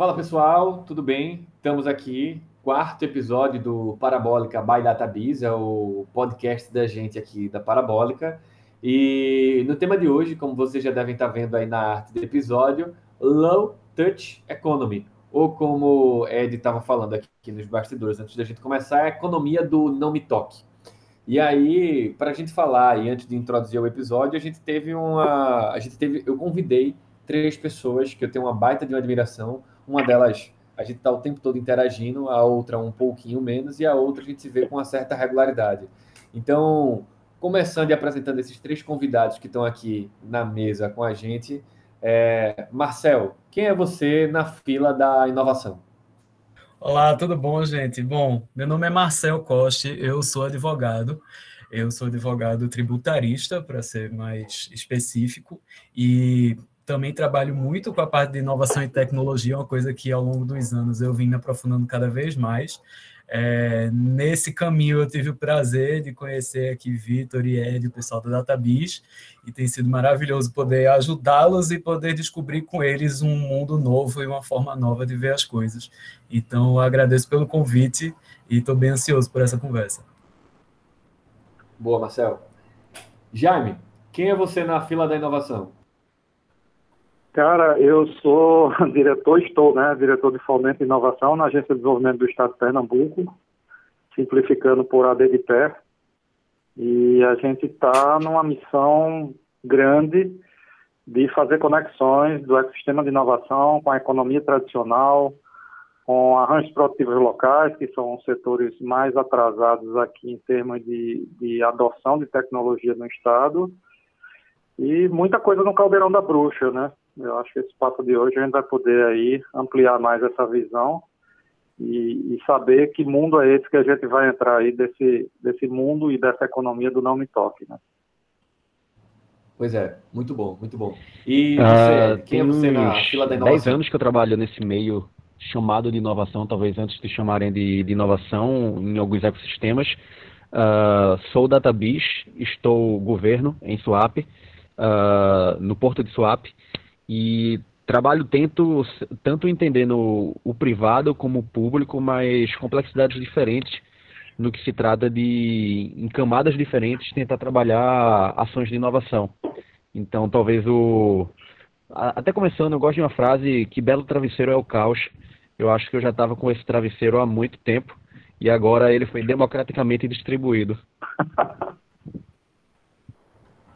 Fala pessoal, tudo bem? Estamos aqui, quarto episódio do Parabólica by DataBiz, é o podcast da gente aqui da Parabólica. E no tema de hoje, como vocês já devem estar vendo aí na arte do episódio, Low Touch Economy, ou como Ed estava falando aqui nos bastidores antes da gente começar, a economia do não me toque. E aí, para a gente falar, e antes de introduzir o episódio, a gente teve uma. A gente teve. Eu convidei três pessoas que eu tenho uma baita de uma admiração. Uma delas a gente está o tempo todo interagindo, a outra um pouquinho menos, e a outra a gente se vê com uma certa regularidade. Então, começando e apresentando esses três convidados que estão aqui na mesa com a gente, é... Marcel, quem é você na fila da inovação? Olá, tudo bom, gente? Bom, meu nome é Marcel Costa, eu sou advogado. Eu sou advogado tributarista, para ser mais específico, e também trabalho muito com a parte de inovação e tecnologia, uma coisa que ao longo dos anos eu vim me aprofundando cada vez mais. É, nesse caminho eu tive o prazer de conhecer aqui Vitor e Ed, o pessoal da DataBiz, e tem sido maravilhoso poder ajudá-los e poder descobrir com eles um mundo novo e uma forma nova de ver as coisas. Então, eu agradeço pelo convite e estou bem ansioso por essa conversa. Boa, Marcel. Jaime, quem é você na fila da inovação? Cara, eu sou diretor, estou, né, diretor de fomento e inovação na Agência de Desenvolvimento do Estado de Pernambuco, simplificando por AD de pé. E a gente está numa missão grande de fazer conexões do ecossistema de inovação com a economia tradicional, com arranjos produtivos locais, que são os setores mais atrasados aqui em termos de, de adoção de tecnologia no Estado, e muita coisa no caldeirão da bruxa, né? Eu acho que esse papo de hoje a gente vai poder aí ampliar mais essa visão e, e, saber que mundo é esse que a gente vai entrar aí desse, desse mundo e dessa economia do não me toque, né? Pois é, muito bom, muito bom. E você, uh, quem é você na fila da inovação? 10 anos que eu trabalho nesse meio chamado de inovação, talvez antes de chamarem de, de inovação em alguns ecossistemas. Uh, sou DataBiz, estou governo em Swap, uh, no Porto de Swap, e trabalho tento tanto entendendo o privado como o público, mas complexidades diferentes no que se trata de em camadas diferentes tentar trabalhar ações de inovação. Então, talvez o até começando, eu gosto de uma frase que belo travesseiro é o caos. Eu acho que eu já estava com esse travesseiro há muito tempo e agora ele foi democraticamente distribuído.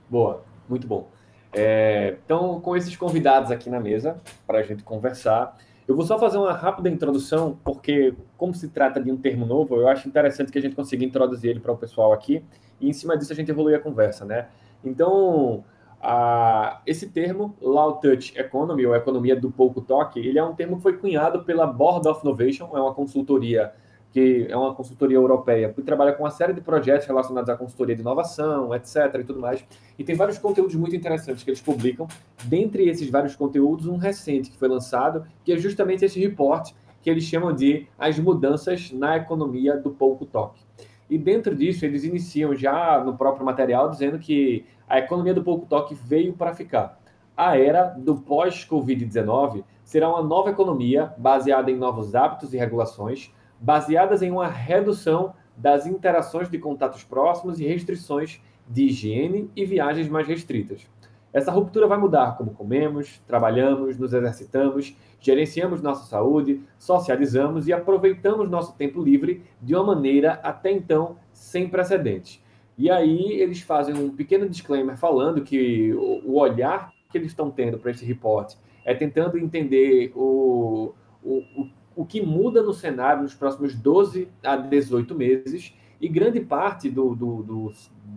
Boa, muito bom. É, então, com esses convidados aqui na mesa, para a gente conversar, eu vou só fazer uma rápida introdução, porque, como se trata de um termo novo, eu acho interessante que a gente consiga introduzir ele para o pessoal aqui, e em cima disso a gente evolui a conversa, né? Então, a, esse termo, Low Touch Economy, ou economia do pouco toque, ele é um termo que foi cunhado pela Board of Innovation, é uma consultoria que é uma consultoria europeia, que trabalha com uma série de projetos relacionados à consultoria de inovação, etc. e tudo mais. E tem vários conteúdos muito interessantes que eles publicam. Dentre esses vários conteúdos, um recente que foi lançado, que é justamente esse report que eles chamam de As Mudanças na Economia do Pouco Toque. E dentro disso, eles iniciam já no próprio material dizendo que a economia do pouco toque veio para ficar. A era do pós-Covid-19 será uma nova economia baseada em novos hábitos e regulações, baseadas em uma redução das interações de contatos próximos e restrições de higiene e viagens mais restritas. Essa ruptura vai mudar como comemos, trabalhamos, nos exercitamos, gerenciamos nossa saúde, socializamos e aproveitamos nosso tempo livre de uma maneira até então sem precedentes. E aí eles fazem um pequeno disclaimer falando que o olhar que eles estão tendo para esse reporte é tentando entender o, o, o o que muda no cenário nos próximos 12 a 18 meses, e grande parte do, do, do,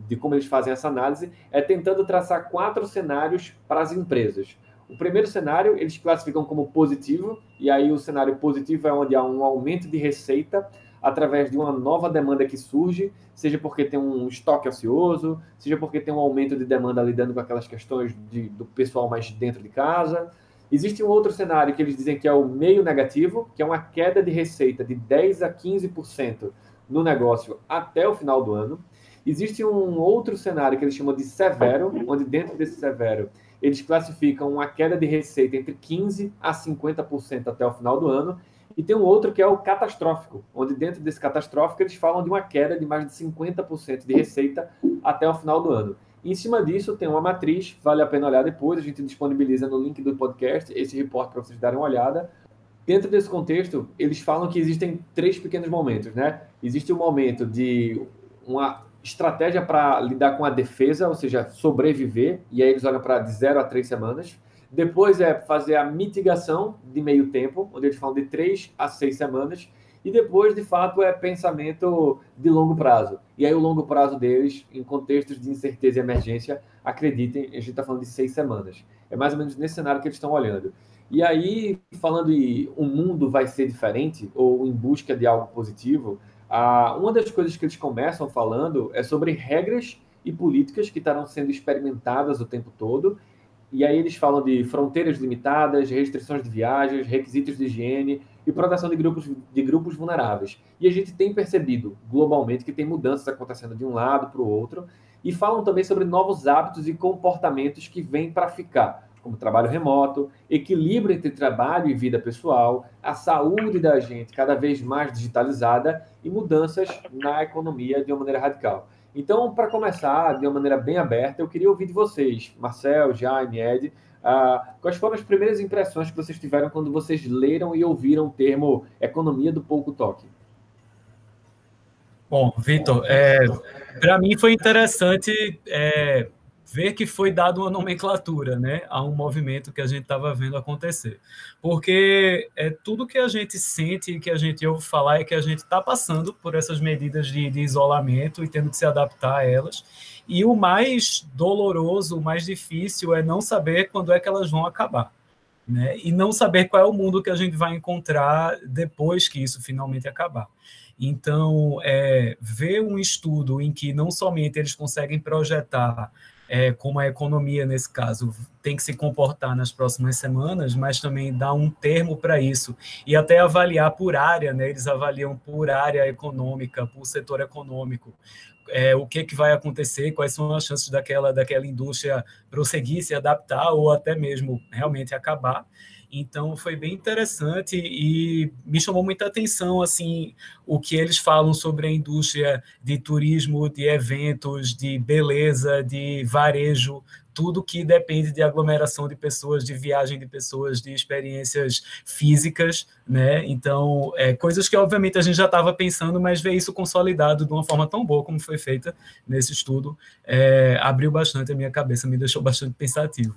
de como eles fazem essa análise é tentando traçar quatro cenários para as empresas. O primeiro cenário eles classificam como positivo, e aí o cenário positivo é onde há um aumento de receita através de uma nova demanda que surge, seja porque tem um estoque ocioso, seja porque tem um aumento de demanda lidando com aquelas questões de, do pessoal mais dentro de casa, Existe um outro cenário que eles dizem que é o meio negativo, que é uma queda de receita de 10 a 15% no negócio até o final do ano. Existe um outro cenário que eles chamam de severo, onde dentro desse severo eles classificam uma queda de receita entre 15% a 50% até o final do ano, e tem um outro que é o catastrófico, onde dentro desse catastrófico eles falam de uma queda de mais de 50% de receita até o final do ano. Em cima disso, tem uma matriz, vale a pena olhar depois, a gente disponibiliza no link do podcast esse reporte para vocês darem uma olhada. Dentro desse contexto, eles falam que existem três pequenos momentos, né? Existe o um momento de uma estratégia para lidar com a defesa, ou seja, sobreviver, e aí eles olham para de zero a três semanas. Depois é fazer a mitigação de meio tempo, onde eles falam de três a seis semanas. E depois, de fato, é pensamento de longo prazo. E aí, o longo prazo deles, em contextos de incerteza e emergência, acreditem, a gente está falando de seis semanas. É mais ou menos nesse cenário que eles estão olhando. E aí, falando de um mundo vai ser diferente, ou em busca de algo positivo, ah, uma das coisas que eles começam falando é sobre regras e políticas que estarão sendo experimentadas o tempo todo. E aí eles falam de fronteiras limitadas, restrições de viagens, requisitos de higiene e proteção de grupos, de grupos vulneráveis. E a gente tem percebido globalmente que tem mudanças acontecendo de um lado para o outro. E falam também sobre novos hábitos e comportamentos que vêm para ficar como trabalho remoto, equilíbrio entre trabalho e vida pessoal, a saúde da gente cada vez mais digitalizada e mudanças na economia de uma maneira radical. Então, para começar de uma maneira bem aberta, eu queria ouvir de vocês, Marcel, Jaime, Ed, uh, quais foram as primeiras impressões que vocês tiveram quando vocês leram e ouviram o termo economia do pouco toque? Bom, Vitor, é, para mim foi interessante é, ver que foi dado uma nomenclatura né, a um movimento que a gente estava vendo acontecer. Porque é tudo que a gente sente e que a gente ouve falar é que a gente está passando por essas medidas de, de isolamento e tendo que se adaptar a elas. E o mais doloroso, o mais difícil é não saber quando é que elas vão acabar. Né? E não saber qual é o mundo que a gente vai encontrar depois que isso finalmente acabar. Então, é, ver um estudo em que não somente eles conseguem projetar é, como a economia, nesse caso, tem que se comportar nas próximas semanas, mas também dar um termo para isso e até avaliar por área, né? Eles avaliam por área econômica, por setor econômico, é, o que, que vai acontecer, quais são as chances daquela, daquela indústria prosseguir, se adaptar ou até mesmo realmente acabar. Então foi bem interessante e me chamou muita atenção assim o que eles falam sobre a indústria de turismo, de eventos, de beleza, de varejo, tudo que depende de aglomeração de pessoas, de viagem de pessoas, de experiências físicas, né? Então, é, coisas que obviamente a gente já estava pensando, mas ver isso consolidado de uma forma tão boa como foi feita nesse estudo, é, abriu bastante a minha cabeça, me deixou bastante pensativo.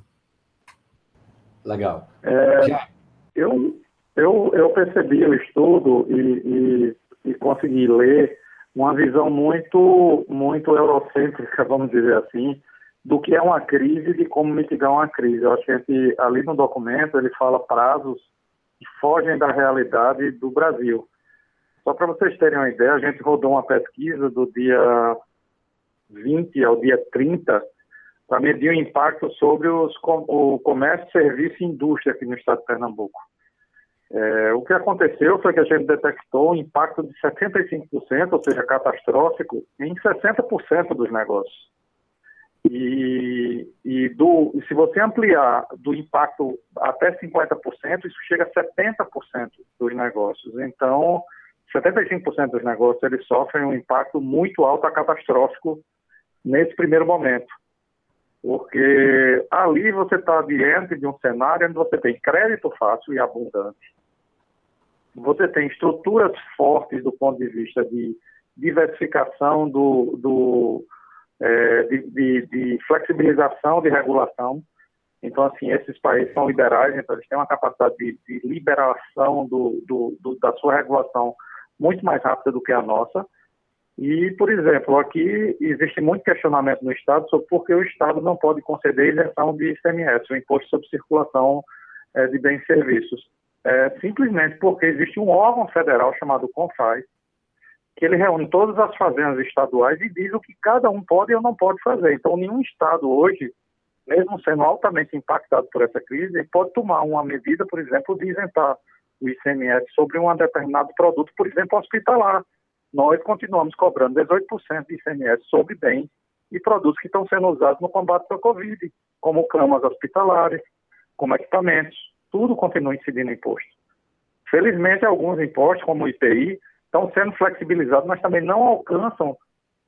Legal. É, eu, eu, eu percebi o estudo e, e, e, consegui ler uma visão muito, muito eurocêntrica, vamos dizer assim, do que é uma crise e de como mitigar uma crise. Eu acho que ali no documento ele fala prazos que fogem da realidade do Brasil. Só para vocês terem uma ideia, a gente rodou uma pesquisa do dia 20 ao dia 30 para medir o impacto sobre os, o comércio, serviço e indústria aqui no estado de Pernambuco. É, o que aconteceu foi que a gente detectou um impacto de 75%, ou seja, catastrófico, em 60% dos negócios. E, e, do, se você ampliar do impacto até 50%, isso chega a 70% dos negócios. Então, 75% dos negócios eles sofrem um impacto muito alto a catastrófico nesse primeiro momento porque ali você está diante de um cenário onde você tem crédito fácil e abundante, você tem estruturas fortes do ponto de vista de diversificação do, do é, de, de, de, flexibilização de regulação. Então, assim, esses países são liberais, então eles têm uma capacidade de, de liberação do, do, da sua regulação muito mais rápida do que a nossa. E, por exemplo, aqui existe muito questionamento no Estado sobre por que o Estado não pode conceder isenção de ICMS, o Imposto sobre Circulação é, de Bens e Serviços. É, simplesmente porque existe um órgão federal chamado CONFAI, que ele reúne todas as fazendas estaduais e diz o que cada um pode ou não pode fazer. Então, nenhum Estado hoje, mesmo sendo altamente impactado por essa crise, pode tomar uma medida, por exemplo, de isentar o ICMS sobre um determinado produto, por exemplo, hospitalar nós continuamos cobrando 18% de ICMS sobre bens e produtos que estão sendo usados no combate à Covid, como camas hospitalares, como equipamentos, tudo continua incidindo imposto. Felizmente, alguns impostos, como o IPI, estão sendo flexibilizados, mas também não alcançam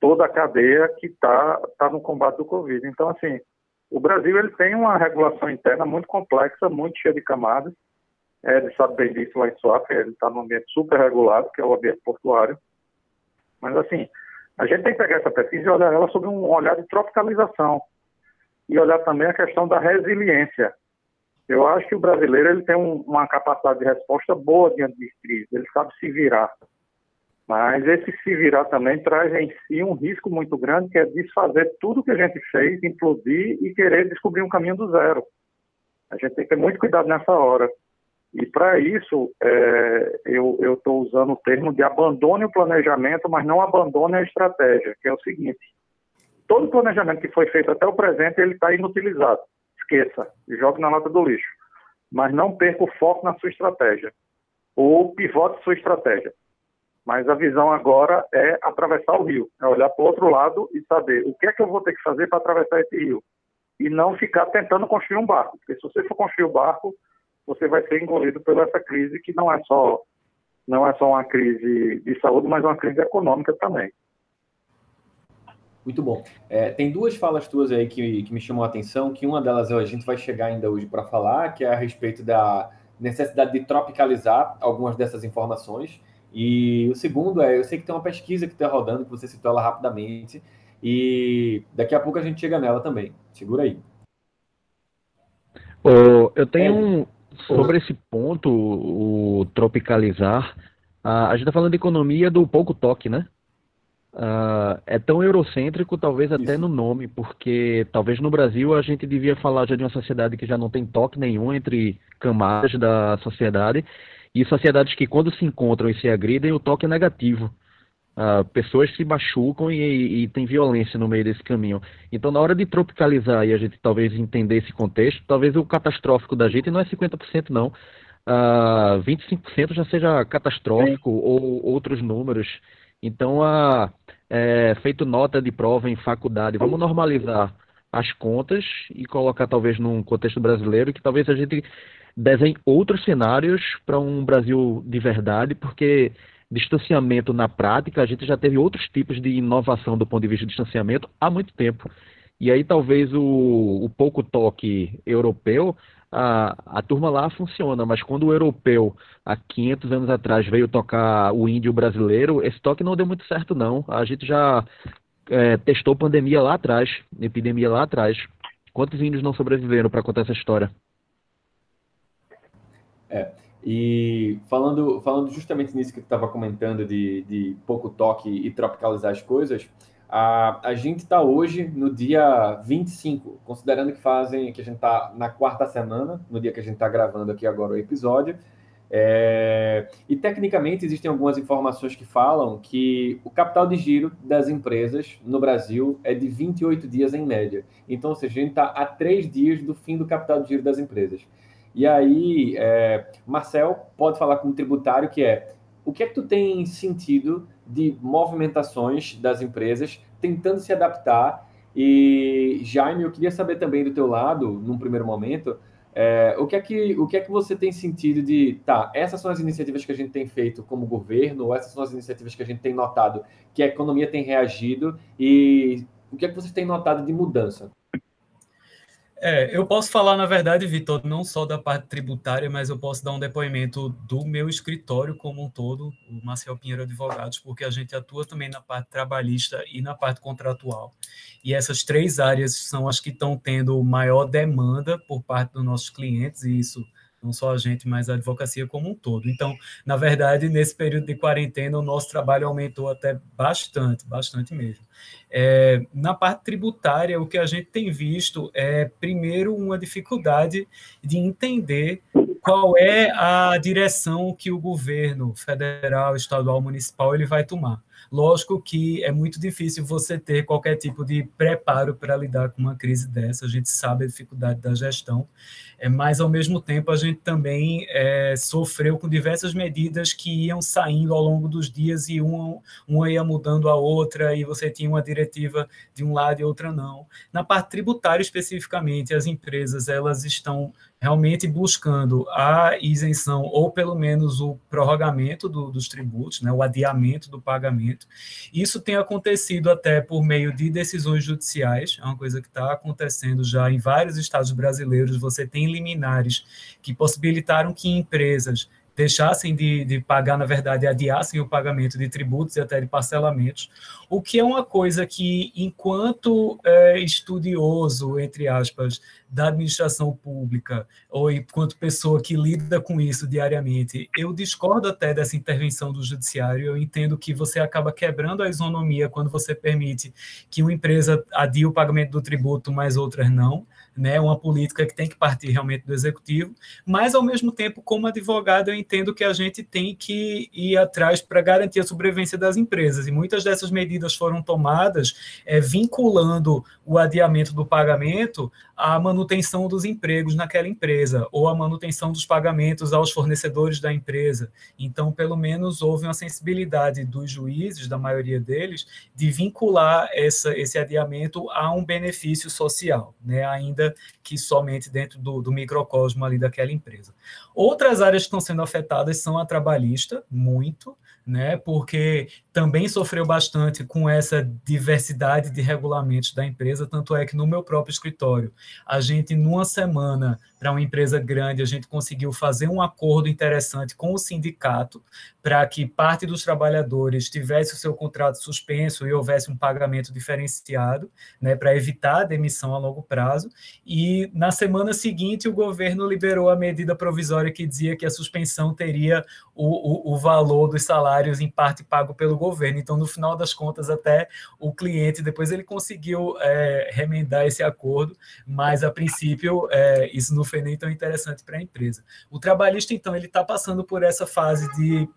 toda a cadeia que está tá no combate do Covid. Então, assim, o Brasil ele tem uma regulação interna muito complexa, muito cheia de camadas. É, ele sabe bem disso lá em Suape, ele está num ambiente super regulado, que é o ambiente portuário. Mas, assim, a gente tem que pegar essa pesquisa e olhar ela sob um olhar de tropicalização e olhar também a questão da resiliência. Eu acho que o brasileiro ele tem um, uma capacidade de resposta boa diante de crise, ele sabe se virar. Mas esse se virar também traz em si um risco muito grande, que é desfazer tudo que a gente fez, implodir e querer descobrir um caminho do zero. A gente tem que ter muito cuidado nessa hora. E para isso, é, eu estou usando o termo de abandone o planejamento, mas não abandone a estratégia, que é o seguinte: todo planejamento que foi feito até o presente ele está inutilizado. Esqueça, jogue na lata do lixo. Mas não perca o foco na sua estratégia, ou pivote sua estratégia. Mas a visão agora é atravessar o rio, é olhar para o outro lado e saber o que é que eu vou ter que fazer para atravessar esse rio. E não ficar tentando construir um barco, porque se você for construir o um barco, você vai ser engolido pela essa crise que não é só não é só uma crise de saúde, mas uma crise econômica também. Muito bom. É, tem duas falas tuas aí que, que me chamam a atenção, que uma delas a gente vai chegar ainda hoje para falar, que é a respeito da necessidade de tropicalizar algumas dessas informações. E o segundo é, eu sei que tem uma pesquisa que está rodando, que você citou ela rapidamente, e daqui a pouco a gente chega nela também. Segura aí. Oh, eu tenho é. um, Sobre esse ponto, o tropicalizar, a, a gente está falando de economia do pouco toque, né? Uh, é tão eurocêntrico, talvez até Isso. no nome, porque talvez no Brasil a gente devia falar já de uma sociedade que já não tem toque nenhum entre camadas da sociedade e sociedades que, quando se encontram e se agridem, o toque é negativo. Uh, pessoas se machucam e, e, tem violência no meio desse caminho. Então, na hora de tropicalizar e a gente talvez entender esse contexto, talvez o catastrófico da gente não é 50% não, uh, ah, 25% já seja catastrófico Sim. ou outros números. Então, uh, é, feito nota de prova em faculdade, vamos normalizar as contas e colocar talvez num contexto brasileiro que talvez a gente desenhe outros cenários para um Brasil de verdade, porque distanciamento na prática, a gente já teve outros tipos de inovação do ponto de vista de distanciamento há muito tempo. E aí talvez o, o pouco toque europeu, a, a turma lá funciona, mas quando o europeu, há 500 anos atrás, veio tocar o índio brasileiro, esse toque não deu muito certo não. A gente já é, testou pandemia lá atrás, epidemia lá atrás. Quantos índios não sobreviveram para contar essa história? É, e falando, falando justamente nisso que tu estava comentando de, de pouco toque e tropicalizar as coisas, a, a gente está hoje no dia 25, considerando que fazem que a gente está na quarta semana, no dia que a gente está gravando aqui agora o episódio. É, e tecnicamente existem algumas informações que falam que o capital de giro das empresas no Brasil é de 28 dias em média. Então, ou seja, a gente está a três dias do fim do capital de giro das empresas. E aí, é, Marcel pode falar com o tributário que é o que é que tu tem sentido de movimentações das empresas tentando se adaptar? E Jaime, eu queria saber também do teu lado, num primeiro momento, é, o, que é que, o que é que você tem sentido de, tá, essas são as iniciativas que a gente tem feito como governo, ou essas são as iniciativas que a gente tem notado que a economia tem reagido, e o que é que vocês têm notado de mudança? É, eu posso falar, na verdade, Vitor, não só da parte tributária, mas eu posso dar um depoimento do meu escritório como um todo, o Marcel Pinheiro Advogados, porque a gente atua também na parte trabalhista e na parte contratual. E essas três áreas são as que estão tendo maior demanda por parte dos nossos clientes, e isso não só a gente, mas a advocacia como um todo. Então, na verdade, nesse período de quarentena, o nosso trabalho aumentou até bastante, bastante mesmo. É, na parte tributária, o que a gente tem visto é, primeiro, uma dificuldade de entender qual é a direção que o governo federal, estadual, municipal ele vai tomar. Lógico que é muito difícil você ter qualquer tipo de preparo para lidar com uma crise dessa, a gente sabe a dificuldade da gestão, é, mas ao mesmo tempo a gente também é, sofreu com diversas medidas que iam saindo ao longo dos dias e uma, uma ia mudando a outra, e você tinha uma diretiva de um lado e outra não. Na parte tributária especificamente, as empresas elas estão realmente buscando a isenção ou pelo menos o prorrogamento do, dos tributos, né, o adiamento do pagamento. Isso tem acontecido até por meio de decisões judiciais, é uma coisa que está acontecendo já em vários estados brasileiros. Você tem liminares que possibilitaram que empresas deixassem de, de, pagar, na verdade, adiassem o pagamento de tributos e até de parcelamentos, o que é uma coisa que, enquanto é, estudioso, entre aspas, da administração pública, ou enquanto pessoa que lida com isso diariamente, eu discordo até dessa intervenção do judiciário, eu entendo que você acaba quebrando a isonomia quando você permite que uma empresa adie o pagamento do tributo, mas outras não, né, uma política que tem que partir realmente do executivo, mas ao mesmo tempo, como advogado, eu entendo que a gente tem que ir atrás para garantir a sobrevivência das empresas, e muitas dessas medidas foram tomadas é, vinculando o adiamento do pagamento à manutenção dos empregos naquela empresa, ou à manutenção dos pagamentos aos fornecedores da empresa. Então, pelo menos, houve uma sensibilidade dos juízes, da maioria deles, de vincular essa, esse adiamento a um benefício social, né, ainda ainda que somente dentro do, do microcosmo ali daquela empresa. Outras áreas que estão sendo afetadas são a trabalhista, muito, né, porque também sofreu bastante com essa diversidade de regulamentos da empresa, tanto é que no meu próprio escritório, a gente, numa semana, para uma empresa grande, a gente conseguiu fazer um acordo interessante com o sindicato para que parte dos trabalhadores tivesse o seu contrato suspenso e houvesse um pagamento diferenciado, né, para evitar a demissão a longo prazo. E na semana seguinte, o governo liberou a medida provisória que dizia que a suspensão teria o, o, o valor dos salários em parte pago pelo governo. Então, no final das contas, até o cliente, depois ele conseguiu é, remendar esse acordo, mas a princípio é, isso não foi nem tão interessante para a empresa. O trabalhista, então, ele está passando por essa fase de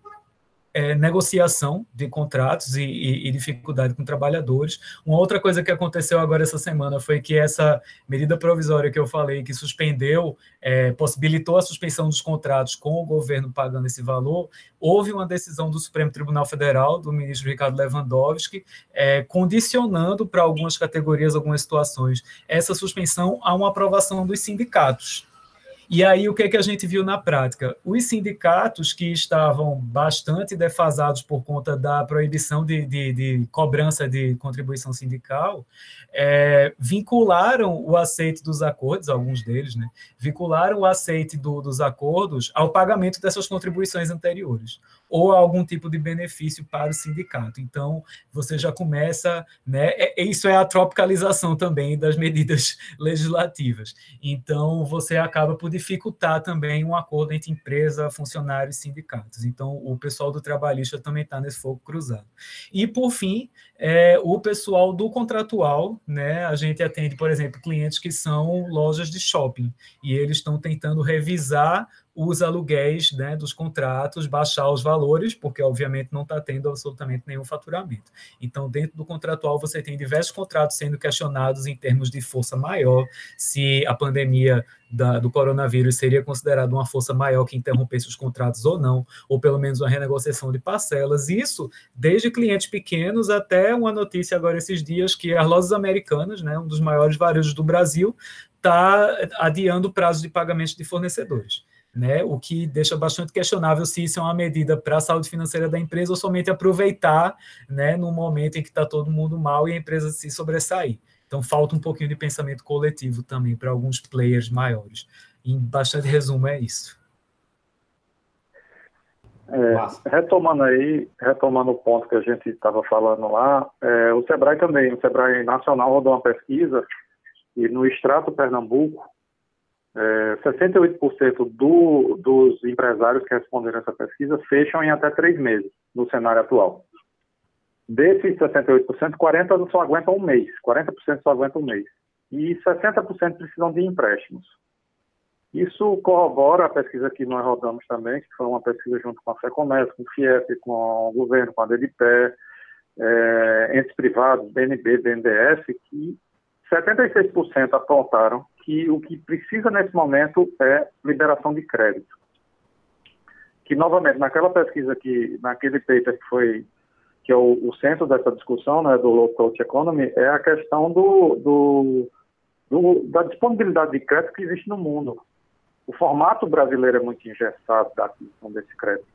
é, negociação de contratos e, e, e, dificuldade com trabalhadores. Uma outra coisa que aconteceu agora essa semana foi que essa medida provisória que eu falei, que suspendeu, é, possibilitou a suspensão dos contratos com o governo pagando esse valor, houve uma decisão do Supremo Tribunal Federal, do ministro Ricardo Lewandowski, é, condicionando para algumas categorias, algumas situações, essa suspensão a uma aprovação dos sindicatos. E aí, o que, é que a gente viu na prática? Os sindicatos que estavam bastante defasados por conta da proibição de, de, de cobrança de contribuição sindical, é, vincularam o aceite dos acordos, alguns deles, né, vincularam o aceite do, dos acordos ao pagamento dessas contribuições anteriores ou algum tipo de benefício para o sindicato. Então, você já começa, né? É, isso é a tropicalização também das medidas legislativas. Então, você acaba por dificultar também um acordo entre empresa, funcionários e sindicatos. Então, o pessoal do trabalhista também está nesse fogo cruzado. E, por fim, é, o pessoal do contratual, né? A gente atende, por exemplo, clientes que são lojas de shopping e eles estão tentando revisar os aluguéis né, dos contratos, baixar os valores, porque obviamente não está tendo absolutamente nenhum faturamento. Então, dentro do contratual, você tem diversos contratos sendo questionados em termos de força maior, se a pandemia da, do coronavírus seria considerada uma força maior que interrompesse os contratos ou não, ou pelo menos uma renegociação de parcelas. Isso desde clientes pequenos até uma notícia agora esses dias que as lojas americanas, né, um dos maiores varejos do Brasil, está adiando o prazo de pagamento de fornecedores né? O que deixa bastante questionável se isso é uma medida para a saúde financeira da empresa ou somente aproveitar, né, no momento em que está todo mundo mal e a empresa se sobressair. Então falta um pouquinho de pensamento coletivo também para alguns players maiores. Em bastante resumo é isso. É, retomando aí, retomando o ponto que a gente estava falando lá, é, o Sebrae também, o Sebrae Nacional rodou uma pesquisa e no extrato Pernambuco é, 68% do, dos empresários que responderam essa pesquisa fecham em até três meses no cenário atual. Desses 68%, 40% só aguentam um mês, 40% só aguentam um mês. E 60% precisam de empréstimos. Isso corrobora a pesquisa que nós rodamos também, que foi uma pesquisa junto com a FEComércio, com o FIEP, com o governo, com a DDPE, é, entes privados, BNB, BNDES, que 76% apontaram que o que precisa nesse momento é liberação de crédito. Que, novamente, naquela pesquisa que, naquele paper que foi, que é o, o centro dessa discussão, né, do low cost economy, é a questão do, do, do, da disponibilidade de crédito que existe no mundo. O formato brasileiro é muito engessado da aquisição desse crédito.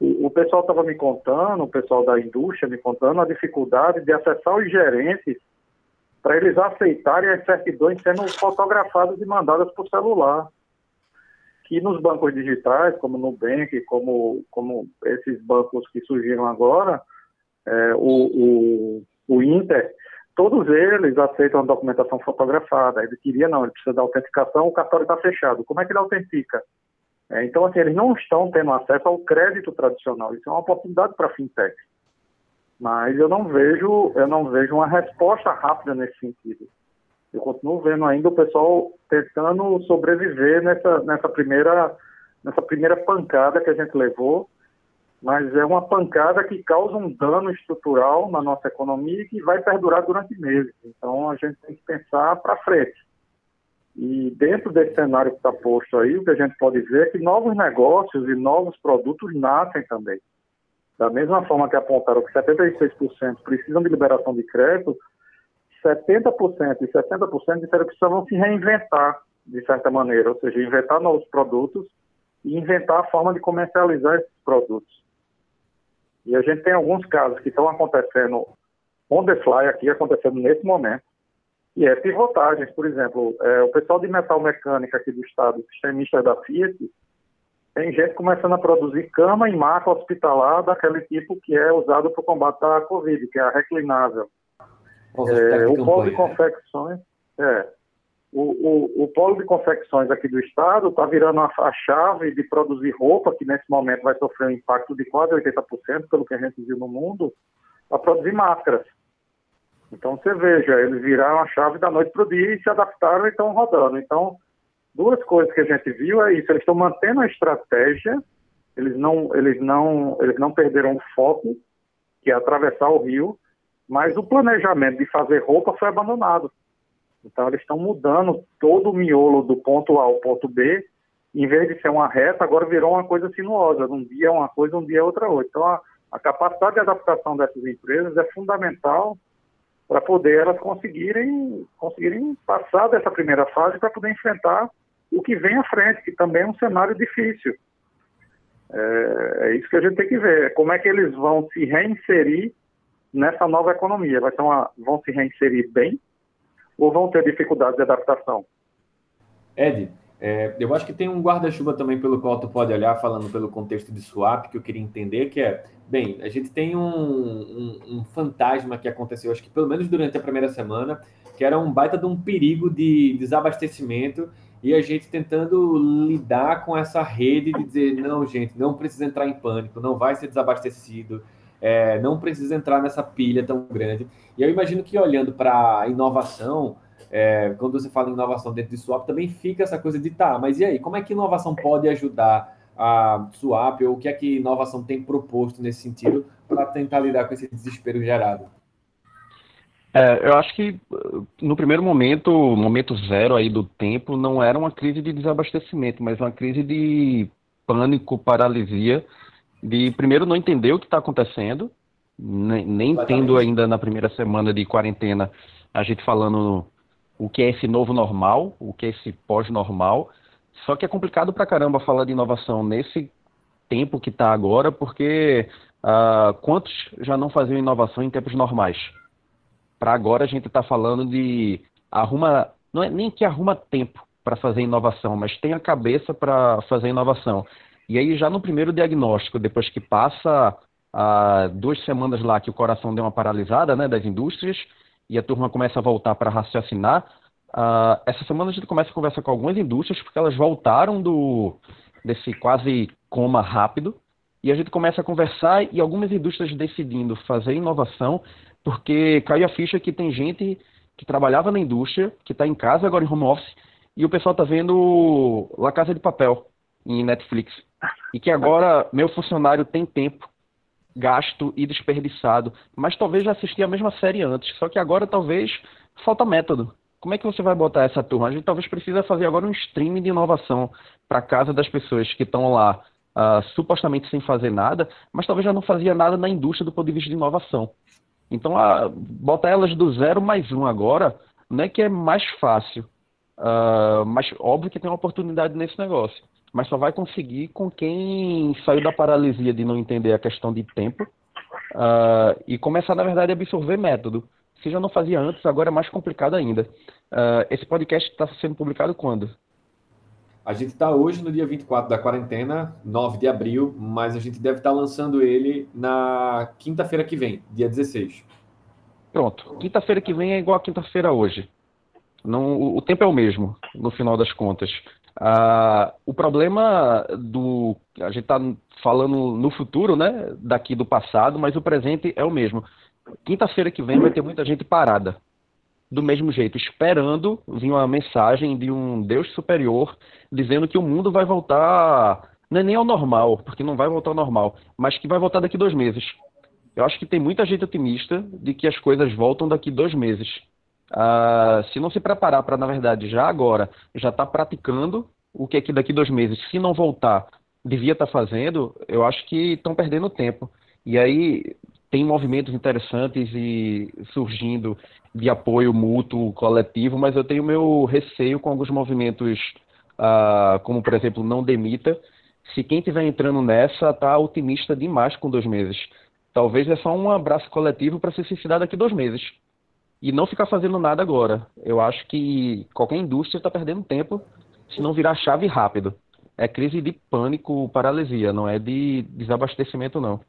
O pessoal estava me contando, o pessoal da indústria me contando a dificuldade de acessar os gerentes para eles aceitarem as certidões sendo fotografadas e mandadas por celular. Que nos bancos digitais, como no Nubank, como, como esses bancos que surgiram agora, é, o, o, o Inter, todos eles aceitam a documentação fotografada. Ele queria, não, ele precisa da autenticação, o cartório está fechado. Como é que ele autentica? É, então, assim, eles não estão tendo acesso ao crédito tradicional. Isso é uma oportunidade para a fintech mas eu não vejo eu não vejo uma resposta rápida nesse sentido. Eu continuo vendo ainda o pessoal tentando sobreviver nessa nessa primeira nessa primeira pancada que a gente levou, mas é uma pancada que causa um dano estrutural na nossa economia e que vai perdurar durante meses. Então a gente tem que pensar para frente. E dentro desse cenário que está posto aí, o que a gente pode ver é que novos negócios e novos produtos nascem também. Da mesma forma que apontaram que 76% precisam de liberação de crédito, 70% e 60% disseram que precisavam se reinventar, de certa maneira, ou seja, inventar novos produtos e inventar a forma de comercializar esses produtos. E a gente tem alguns casos que estão acontecendo on the fly aqui, acontecendo nesse momento, e é pivotagens, por exemplo, é, o pessoal de metal mecânica aqui do estado, extremista da Fiat, tem gente começando a produzir cama e maca hospitalar daquele tipo que é usado para o combate da Covid, que é a reclinável. É, o polo de confecções, é, o, o, o, polo de confecções aqui do estado está virando a, a, chave de produzir roupa, que nesse momento vai sofrer um impacto de quase 80%, pelo que a gente viu no mundo, para produzir máscaras. Então você veja, eles viraram a chave da noite para o dia e se adaptaram e estão rodando. Então, duas coisas que a gente viu é isso, eles estão mantendo a estratégia, eles não, eles não, eles não perderam o foco, que é atravessar o rio, mas o planejamento de fazer roupa foi abandonado. Então eles estão mudando todo o miolo do ponto A ao ponto B, em vez de ser uma reta, agora virou uma coisa sinuosa. Um dia é uma coisa, um dia é outra outra. Então a, a capacidade de adaptação dessas empresas é fundamental para poder elas conseguirem, conseguirem passar dessa primeira fase para poder enfrentar o que vem à frente, que também é um cenário difícil. É, é, isso que a gente tem que ver, como é que eles vão se reinserir nessa nova economia. Vai ser uma, vão se reinserir bem ou vão ter dificuldades de adaptação? Ed, é, eu acho que tem um guarda-chuva também pelo qual tu pode olhar, falando pelo contexto de swap, que eu queria entender, que é, bem, a gente tem um, um, um fantasma que aconteceu, acho que pelo menos durante a primeira semana, que era um baita de um perigo de desabastecimento e a gente tentando lidar com essa rede de dizer, não, gente, não precisa entrar em pânico, não vai ser desabastecido, é, não precisa entrar nessa pilha tão grande. E eu imagino que olhando para a inovação, é, quando você fala em inovação dentro de swap, também fica essa coisa de, tá, mas e aí, como é que inovação pode ajudar a swap, ou o que é que inovação tem proposto nesse sentido para tentar lidar com esse desespero gerado? É, eu acho que no primeiro momento, momento zero aí do tempo, não era uma crise de desabastecimento, mas uma crise de pânico, paralisia, de primeiro não entender o que está acontecendo, nem, nem tendo ainda na primeira semana de quarentena a gente falando o que é esse novo normal, o que é esse pós-normal. Só que é complicado pra caramba falar de inovação nesse tempo que está agora, porque uh, quantos já não faziam inovação em tempos normais? Para agora a gente está falando de arruma, não é nem que arruma tempo para fazer inovação, mas tem a cabeça para fazer inovação. E aí já no primeiro diagnóstico, depois que passa ah, duas semanas lá que o coração deu uma paralisada né, das indústrias e a turma começa a voltar para raciocinar, ah, essa semana a gente começa a conversar com algumas indústrias porque elas voltaram do desse quase coma rápido e a gente começa a conversar e algumas indústrias decidindo fazer inovação porque caiu a ficha que tem gente que trabalhava na indústria, que está em casa agora em home office, e o pessoal está vendo La Casa de Papel em Netflix. E que agora meu funcionário tem tempo gasto e desperdiçado, mas talvez já assistia a mesma série antes, só que agora talvez falta método. Como é que você vai botar essa turma? A gente talvez precisa fazer agora um streaming de inovação para casa das pessoas que estão lá uh, supostamente sem fazer nada, mas talvez já não fazia nada na indústria do ponto de vista de inovação. Então, uh, botar elas do zero mais um agora, não é que é mais fácil, uh, mas óbvio que tem uma oportunidade nesse negócio. Mas só vai conseguir com quem saiu da paralisia de não entender a questão de tempo uh, e começar, na verdade, a absorver método. Se já não fazia antes, agora é mais complicado ainda. Uh, esse podcast está sendo publicado quando? A gente está hoje no dia 24 da quarentena, 9 de abril, mas a gente deve estar tá lançando ele na quinta-feira que vem, dia 16. Pronto. Quinta-feira que vem é igual a quinta-feira hoje. Não, o, tempo é o mesmo, no final das contas. Ah, o problema do. A gente está falando no futuro, né? Daqui do passado, mas o presente é o mesmo. Quinta-feira que vem vai ter muita gente parada do mesmo jeito, esperando vir uma mensagem de um Deus superior dizendo que o mundo vai voltar, não é nem ao normal, porque não vai voltar ao normal, mas que vai voltar daqui dois meses. Eu acho que tem muita gente otimista de que as coisas voltam daqui dois meses. Uh, se não se preparar para, na verdade, já agora, já estar tá praticando o que é que daqui dois meses, se não voltar, devia estar tá fazendo, eu acho que estão perdendo tempo. E aí tem movimentos interessantes e surgindo de apoio mútuo, coletivo, mas eu tenho meu receio com alguns movimentos, uh, como por exemplo, não demita. Se quem estiver entrando nessa está otimista demais com dois meses. Talvez é só um abraço coletivo para se suicidar daqui dois meses. E não ficar fazendo nada agora. Eu acho que qualquer indústria está perdendo tempo se não virar chave rápido. É crise de pânico, paralisia, não é de desabastecimento, não.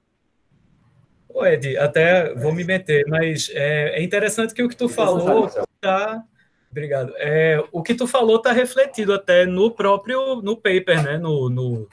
Ô, Ed, até vou me meter, mas é, é interessante que o que tu falou tá. Obrigado. É, o que tu falou está refletido até no próprio no paper, né? No, no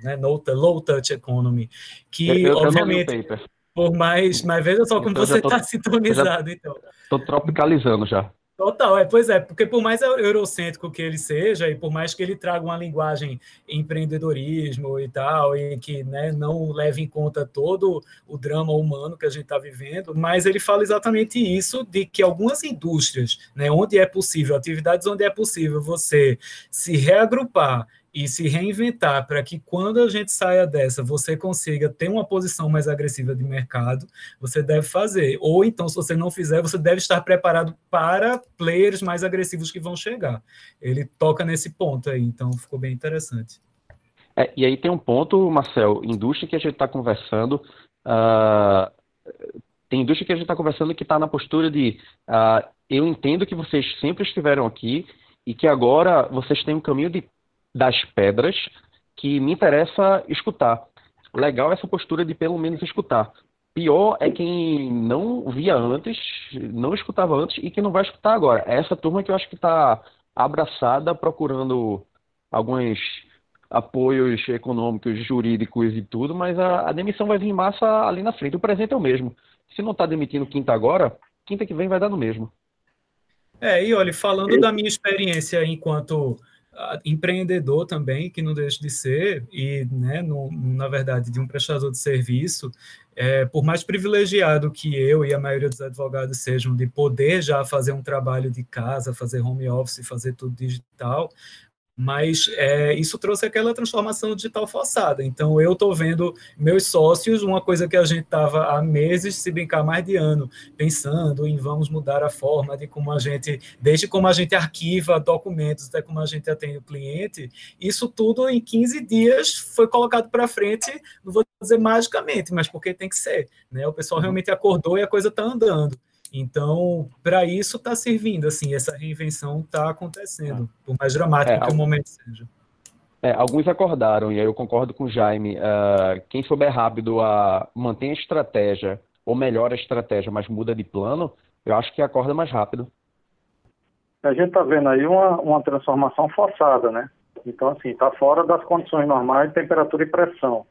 né? no low touch economy, que eu, eu obviamente por mais, mas veja só como então, você está sintonizado, então. Estou tropicalizando já. Total, é, pois é, porque por mais eurocêntrico que ele seja, e por mais que ele traga uma linguagem empreendedorismo e tal, e que né, não leve em conta todo o drama humano que a gente está vivendo, mas ele fala exatamente isso, de que algumas indústrias, né, onde é possível, atividades onde é possível você se reagrupar e se reinventar para que quando a gente saia dessa, você consiga ter uma posição mais agressiva de mercado, você deve fazer. Ou então, se você não fizer, você deve estar preparado para players mais agressivos que vão chegar. Ele toca nesse ponto aí, então ficou bem interessante. É, e aí tem um ponto, Marcel, indústria que a gente está conversando, uh, tem indústria que a gente está conversando que está na postura de uh, eu entendo que vocês sempre estiveram aqui e que agora vocês têm um caminho de das pedras que me interessa escutar. Legal essa postura de pelo menos escutar. Pior é quem não via antes, não escutava antes e que não vai escutar agora. É essa turma que eu acho que está abraçada procurando alguns apoios econômicos, jurídicos e tudo, mas a, a, demissão vai vir em massa ali na frente. O presente é o mesmo. Se não está demitindo quinta agora, quinta que vem vai dar no mesmo. É, e olha, falando da minha experiência enquanto empreendedor também, que não deixa de ser, e, né, no, na verdade, de um prestador de serviço, é, por mais privilegiado que eu e a maioria dos advogados sejam de poder já fazer um trabalho de casa, fazer home office, fazer tudo digital, mas é, isso trouxe aquela transformação digital forçada. Então, eu estou vendo meus sócios, uma coisa que a gente estava há meses, se brincar mais de ano, pensando em vamos mudar a forma de como a gente, desde como a gente arquiva documentos até como a gente atende o cliente, isso tudo em 15 dias foi colocado para frente, não vou dizer magicamente, mas porque tem que ser. Né? O pessoal uhum. realmente acordou e a coisa está andando. Então, para isso está servindo, assim, essa reinvenção está acontecendo, ah. por mais dramático é, que o momento seja. É, alguns acordaram, e aí eu concordo com o Jaime, uh, quem souber rápido a manter a estratégia, ou melhora a estratégia, mas muda de plano, eu acho que acorda mais rápido. A gente está vendo aí uma, uma transformação forçada, né? Então, assim, está fora das condições normais de temperatura e pressão.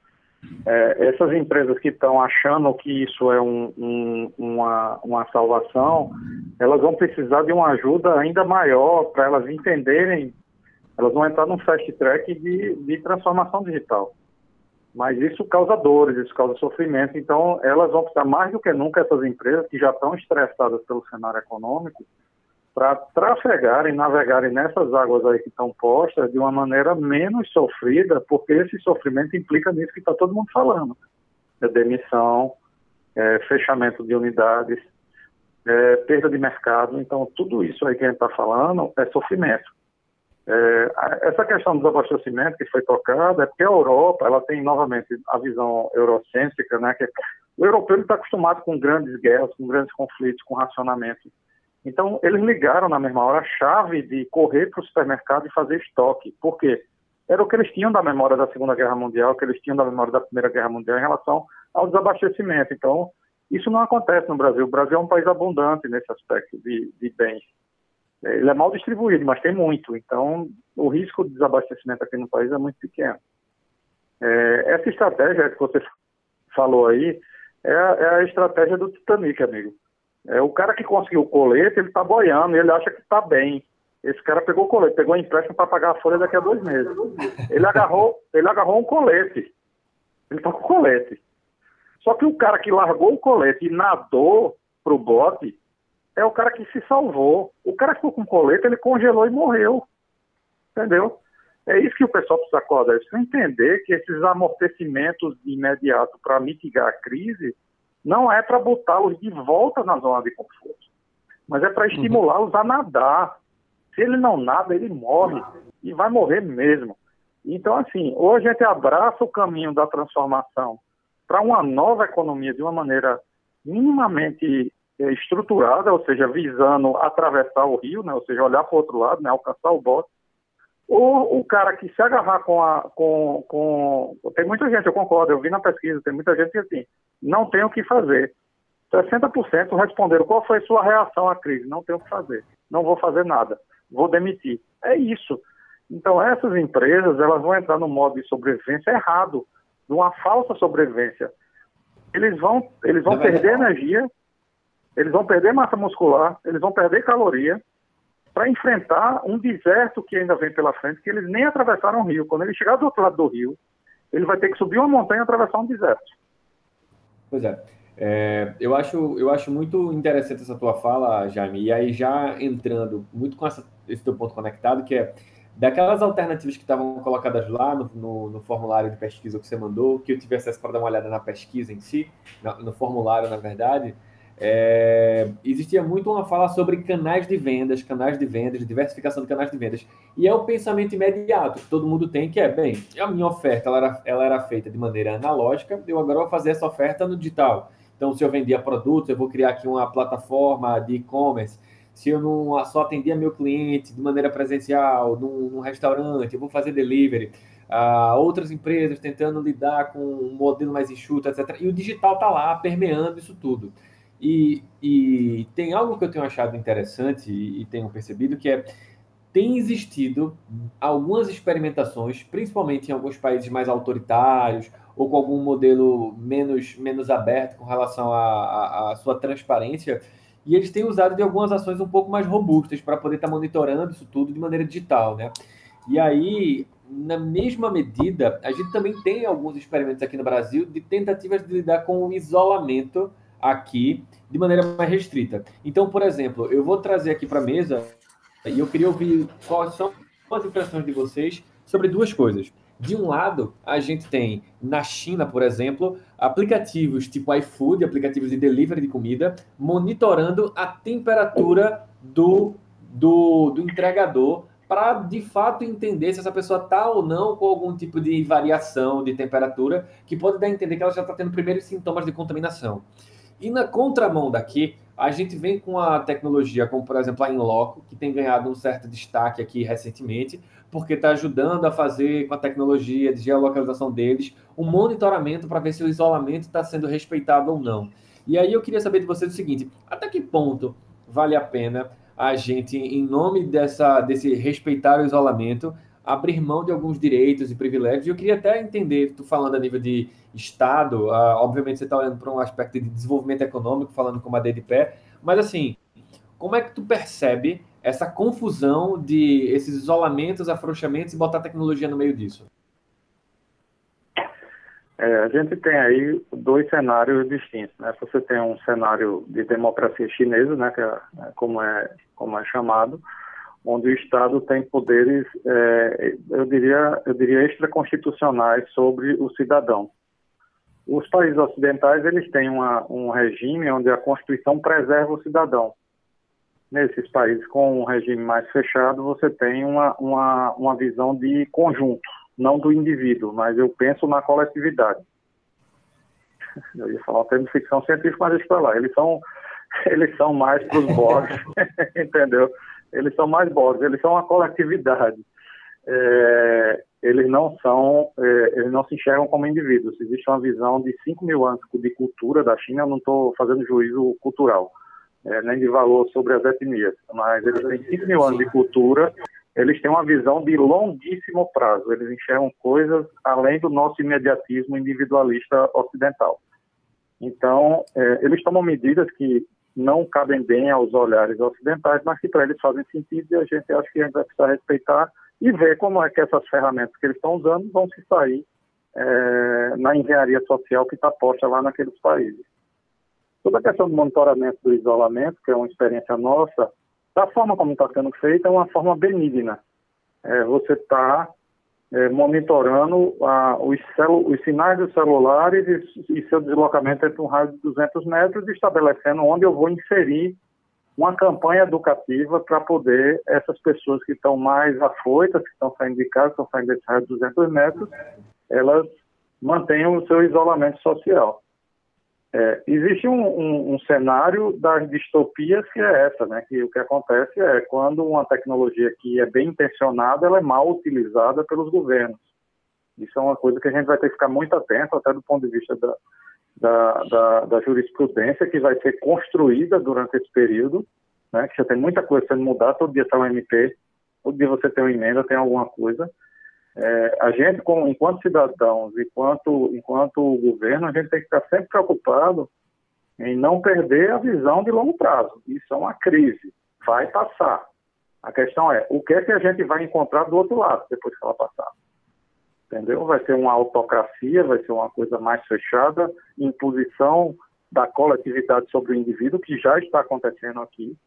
É, essas empresas que estão achando que isso é um, um, uma, uma salvação, elas vão precisar de uma ajuda ainda maior para elas entenderem, elas vão entrar num fast track de, de transformação digital. Mas isso causa dores, isso causa sofrimento. Então, elas vão precisar mais do que nunca, essas empresas que já estão estressadas pelo cenário econômico, para trafegarem, navegarem nessas águas aí que estão postas de uma maneira menos sofrida, porque esse sofrimento implica nisso que está todo mundo falando. É demissão, é fechamento de unidades, é perda de mercado. Então, tudo isso aí que a gente está falando é sofrimento. É, essa questão do abastecimento que foi tocada é porque a Europa, ela tem novamente a visão eurocêntrica, né, que o europeu está acostumado com grandes guerras, com grandes conflitos, com racionamento. Então, eles ligaram na mesma hora a chave de correr para o supermercado e fazer estoque. Por quê? Era o que eles tinham da memória da Segunda Guerra Mundial, o que eles tinham da memória da Primeira Guerra Mundial em relação ao desabastecimento. Então, isso não acontece no Brasil. O Brasil é um país abundante nesse aspecto de, de bens. Ele é mal distribuído, mas tem muito. Então, o risco de desabastecimento aqui no país é muito pequeno. É, essa estratégia que você falou aí é é a estratégia do Titanic, amigo. É, o cara que conseguiu o colete, ele está boiando, ele acha que está bem. Esse cara pegou o colete, pegou empréstimo para pagar a folha daqui a dois meses. Ele agarrou, ele agarrou um colete. Ele está com colete. Só que o cara que largou o colete e nadou pro bote é o cara que se salvou. O cara que ficou com colete, ele congelou e morreu. Entendeu? É isso que o pessoal precisa acordar. Eles precisam entender que esses amortecimentos imediatos para mitigar a crise não é para botá-los de volta na zona de conforto, mas é para estimulá-los a nadar. Se ele não nada, ele morre e vai morrer mesmo. Então, assim, hoje a gente abraça o caminho da transformação para uma nova economia de uma maneira minimamente é, estruturada, ou seja, visando atravessar o rio, né, ou seja, olhar para o outro lado, né, alcançar o bote, ou o cara que se agarrar com a. Com, com... Tem muita gente, eu concordo, eu vi na pesquisa, tem muita gente que assim, não tem o que fazer. 60% responderam qual foi a sua reação à crise. Não tenho o que fazer. Não vou fazer nada. Vou demitir. É isso. Então, essas empresas elas vão entrar no modo de sobrevivência errado, numa falsa sobrevivência. Eles vão, eles vão perder energia, eles vão perder massa muscular, eles vão perder caloria, para enfrentar um deserto que ainda vem pela frente, que eles nem atravessaram o rio. Quando ele chegar do outro lado do rio, ele vai ter que subir uma montanha e atravessar um deserto. Pois é. é. eu, acho, eu acho muito interessante essa tua fala, Jaime, e aí já entrando muito com essa, esse teu ponto conectado, que é daquelas alternativas que estavam colocadas lá no, no, no, formulário de pesquisa que você mandou, que eu tive acesso para dar uma olhada na pesquisa em si, no, no formulário, na verdade, é, existia muito uma fala sobre canais de vendas, canais de vendas, diversificação de canais de vendas. E é o pensamento imediato que todo mundo tem, que é, bem, a minha oferta ela era, ela era feita de maneira analógica, eu agora vou fazer essa oferta no digital. Então, se eu vendia produtos, eu vou criar aqui uma plataforma de e-commerce. Se eu não só atendia meu cliente de maneira presencial, num, num restaurante, eu vou fazer delivery. Uh, outras empresas tentando lidar com um modelo mais enxuto, etc. E o digital está lá permeando isso tudo. E, e tem algo que eu tenho achado interessante e, e tenho percebido que é tem existido algumas experimentações, principalmente em alguns países mais autoritários ou com algum modelo menos, menos aberto com relação à sua transparência, e eles têm usado de algumas ações um pouco mais robustas para poder estar tá monitorando isso tudo de maneira digital, né? E aí, na mesma medida, a gente também tem alguns experimentos aqui no Brasil de tentativas de lidar com o isolamento aqui de maneira mais restrita. Então, por exemplo, eu vou trazer aqui para a mesa e eu queria ouvir quais são as impressões de vocês sobre duas coisas. De um lado, a gente tem na China, por exemplo, aplicativos tipo iFood, aplicativos de delivery de comida, monitorando a temperatura do, do, do entregador para de fato entender se essa pessoa está ou não com algum tipo de variação de temperatura que pode dar a entender que ela já está tendo primeiros sintomas de contaminação. E na contramão daqui, a gente vem com a tecnologia, como por exemplo a Inloco, que tem ganhado um certo destaque aqui recentemente, porque está ajudando a fazer com a tecnologia de geolocalização deles um monitoramento para ver se o isolamento está sendo respeitado ou não. E aí eu queria saber de vocês o seguinte: até que ponto vale a pena a gente, em nome dessa, desse respeitar o isolamento, abrir mão de alguns direitos e privilégios. Eu queria até entender, tu falando a nível de Estado, uh, obviamente você está olhando para um aspecto de desenvolvimento econômico, falando como a D de pé, mas assim, como é que tu percebe essa confusão de esses isolamentos, afrouxamentos e botar tecnologia no meio disso? É, a gente tem aí dois cenários distintos. Né? Você tem um cenário de democracia chinesa, né, que é, é como, é, como é chamado, onde o Estado tem poderes, é, eu diria, eu diria extraconstitucionais sobre o cidadão. Os países ocidentais eles têm uma, um regime onde a Constituição preserva o cidadão. Nesses países com um regime mais fechado, você tem uma, uma, uma visão de conjunto não do indivíduo, mas eu penso na coletividade. Eu ia falar termo de ficção científica, mas deixa para lá. Eles são, eles são mais para os Borges, entendeu? Eles são mais Borges, eles são uma coletividade. É, eles não são, é, eles não se enxergam como indivíduos. Existe uma visão de 5 mil anos de cultura da China, eu não estou fazendo juízo cultural, é, nem de valor sobre as etnias, mas eles têm 5 mil anos de cultura eles têm uma visão de longuíssimo prazo, eles enxergam coisas além do nosso imediatismo individualista ocidental. Então, é, eles tomam medidas que não cabem bem aos olhares ocidentais, mas que para eles fazem sentido e a gente acha que a gente vai precisar respeitar e ver como é que essas ferramentas que eles estão usando vão se sair é, na engenharia social que está posta lá naqueles países. Toda a questão do monitoramento do isolamento, que é uma experiência nossa, da forma como está sendo feita, é uma forma benigna. É, você está é, monitorando a, os, os, sinais dos celulares e, e, seu deslocamento entre um raio de 200 metros, estabelecendo onde eu vou inserir uma campanha educativa para poder essas pessoas que estão mais afoitas, que estão saindo de casa, estão saindo desse raio de 200 metros, elas mantenham o seu isolamento social. É, existe um, um, um, cenário das distopias que é essa, né? Que o que acontece é quando uma tecnologia que é bem intencionada, ela é mal utilizada pelos governos. Isso é uma coisa que a gente vai ter que ficar muito atento, até do ponto de vista da, da, da, da jurisprudência que vai ser construída durante esse período, né? Que já tem muita coisa sendo mudada, todo dia está um MP, todo dia você tem uma emenda, tem alguma coisa. É, a gente, como, enquanto cidadãos, enquanto, enquanto governo, a gente tem que estar sempre preocupado em não perder a visão de longo prazo. Isso é uma crise, vai passar. A questão é, o que é que a gente vai encontrar do outro lado depois que ela passar? Entendeu? Vai ser uma autocracia, vai ser uma coisa mais fechada, imposição da coletividade sobre o indivíduo, que já está acontecendo aqui.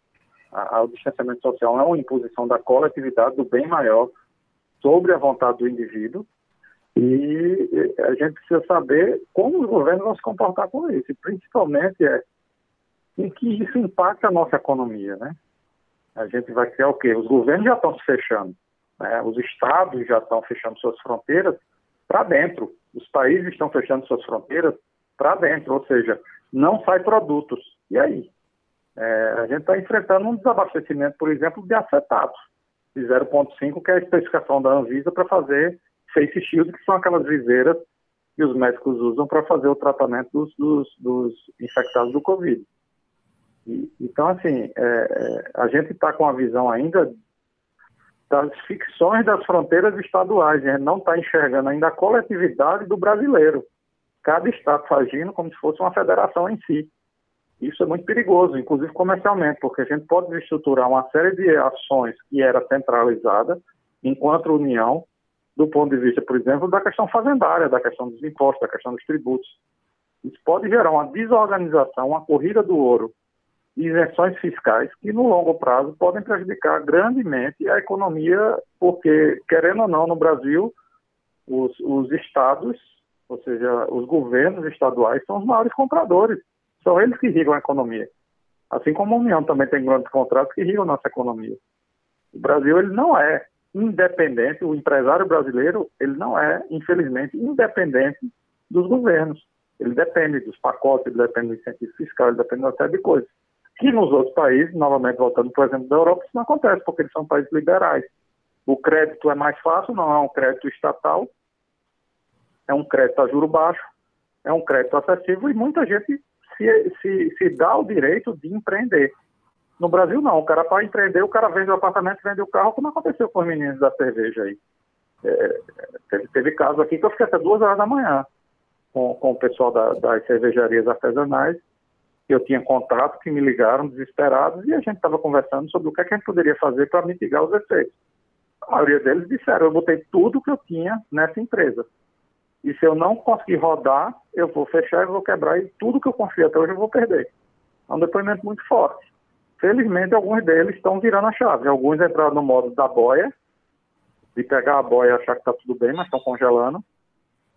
o distanciamento social é uma imposição da coletividade, do bem maior, sobre a vontade do indivíduo e a gente precisa saber como os governos vão se comportar com isso, e principalmente é em que isso impacta a nossa economia, né? A gente vai criar o quê? Os governos já estão se fechando, né? os estados já estão fechando suas fronteiras para dentro, os países estão fechando suas fronteiras para dentro, ou seja, não sai produtos. E aí? É, a gente está enfrentando um desabastecimento, por exemplo, de acetatos de 0,5, que é a especificação da Anvisa para fazer face shield, que são aquelas viseiras que os médicos usam para fazer o tratamento dos, dos, dos infectados do Covid. E, então, assim, é, é a gente está com a visão ainda das ficções das fronteiras estaduais, a gente não está enxergando ainda a coletividade do brasileiro. Cada estado está agindo como se fosse uma federação em si. Isso é muito perigoso, inclusive comercialmente, porque a gente pode estruturar uma série de ações que era centralizada, enquanto União, do ponto de vista, por exemplo, da questão fazendária, da questão dos impostos, da questão dos tributos. Isso pode gerar uma desorganização, uma corrida do ouro isenções fiscais que, no longo prazo, podem prejudicar grandemente a economia, porque, querendo ou não, no Brasil, os, os estados, ou seja, os governos estaduais, são os maiores compradores são eles que irrigam a economia. Assim como a União também tem grandes contratos que irrigam a nossa economia. O Brasil ele não é independente, o empresário brasileiro ele não é, infelizmente, independente dos governos. Ele depende dos pacotes, ele depende do incentivo fiscal, ele depende de uma série de coisas. Que nos outros países, novamente voltando, por exemplo, da Europa, isso não acontece, porque eles são países liberais. O crédito é mais fácil, não é um crédito estatal, é um crédito a juro baixo, é um crédito acessível e muita gente se, se, se dá o direito de empreender. No Brasil, não. O cara, para empreender, o cara vende o apartamento, vende o carro, como aconteceu com os meninos da cerveja aí. É, teve, teve caso aqui que eu fiquei até duas horas da manhã com, com o pessoal da, das cervejarias artesanais. Eu tinha contato que me ligaram desesperados e a gente estava conversando sobre o que, é que a gente poderia fazer para mitigar os efeitos. A maioria deles disseram: eu botei tudo que eu tinha nessa empresa. E se eu não conseguir rodar, eu vou fechar e vou quebrar e tudo que eu construí até hoje eu vou perder. É um depoimento muito forte. Felizmente, alguns deles estão virando a chave. Alguns entraram no modo da boia, de pegar a boia e achar que está tudo bem, mas estão congelando.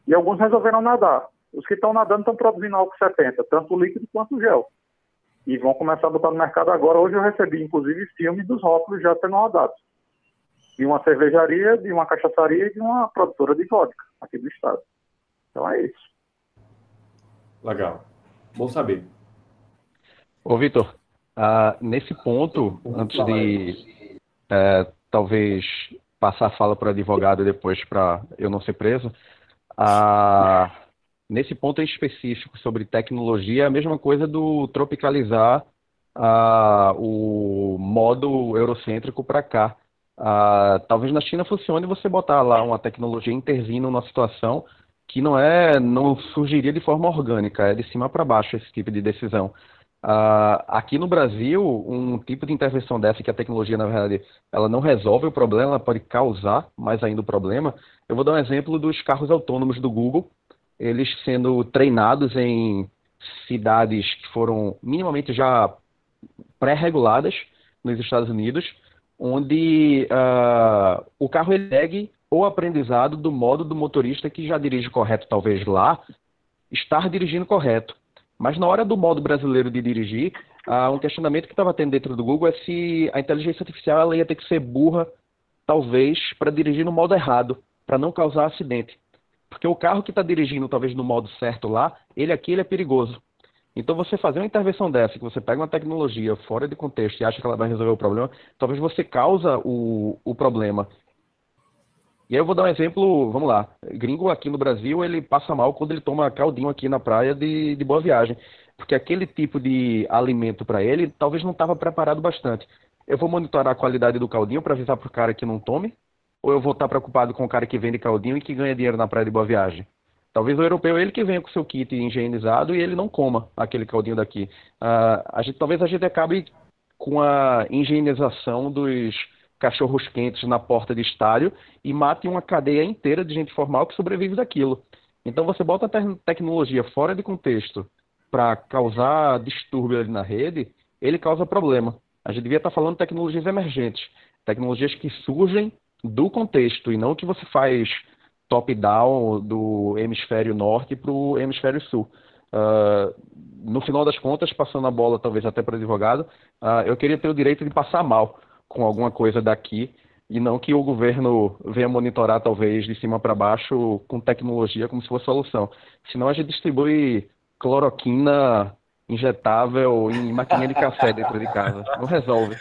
E alguns resolveram nadar. Os que estão nadando estão produzindo álcool 70, tanto líquido quanto gel. E vão começar a botar no mercado agora. Hoje eu recebi, inclusive, filmes dos rótulos já sendo rodados. De uma cervejaria, de uma cachaçaria e de uma produtora de vodka aqui do estado. Então é isso. Legal. Bom saber. Ô, Vitor, uh, nesse ponto, antes de uh, talvez passar a fala para o advogado e depois para eu não ser preso, uh, nesse ponto específico sobre tecnologia, é a mesma coisa do tropicalizar o modo eurocêntrico para cá. talvez na China funcione você botar lá uma tecnologia intervindo numa situação que não é, não surgiria de forma orgânica, é de cima para baixo esse tipo de decisão. Uh, aqui no Brasil, um tipo de intervenção dessa, que a tecnologia, na verdade, ela não resolve o problema, ela pode causar mais ainda o problema. Eu vou dar um exemplo dos carros autônomos do Google, eles sendo treinados em cidades que foram minimamente já pré-reguladas nos Estados Unidos, onde uh, o carro ele segue o aprendizado do modo do motorista que já dirige correto, talvez lá, estar dirigindo correto. Mas na hora do modo brasileiro de dirigir, uh, um questionamento que estava tendo dentro do Google é se a inteligência artificial ela ia ter que ser burra, talvez, para dirigir no modo errado, para não causar acidente. Porque o carro que está dirigindo, talvez, no modo certo lá, ele aqui ele é perigoso. Então, você fazer uma intervenção dessa, que você pega uma tecnologia fora de contexto e acha que ela vai resolver o problema, talvez você causa o, o problema. E aí eu vou dar um exemplo, vamos lá. Gringo aqui no Brasil, ele passa mal quando ele toma caldinho aqui na praia de, de boa viagem. Porque aquele tipo de alimento para ele talvez não estava preparado bastante. Eu vou monitorar a qualidade do caldinho para avisar para o cara que não tome? Ou eu vou estar preocupado com o cara que vende caldinho e que ganha dinheiro na praia de boa viagem? Talvez o europeu ele que venha com seu kit higienizado e ele não coma aquele caldinho daqui. Uh, a gente, talvez a gente acabe com a higienização dos cachorros quentes na porta de estádio e mate uma cadeia inteira de gente formal que sobrevive daquilo. Então você bota a te tecnologia fora de contexto para causar distúrbio ali na rede, ele causa problema. A gente devia estar tá falando de tecnologias emergentes, tecnologias que surgem do contexto e não que você faz top-down do hemisfério norte para o hemisfério sul. Uh, no final das contas, passando a bola talvez até para o advogado, uh, eu queria ter o direito de passar mal com alguma coisa daqui e não que o governo venha monitorar talvez de cima para baixo com tecnologia como se fosse solução. Senão a gente distribui cloroquina injetável em maquininha de café dentro de casa. Não resolve.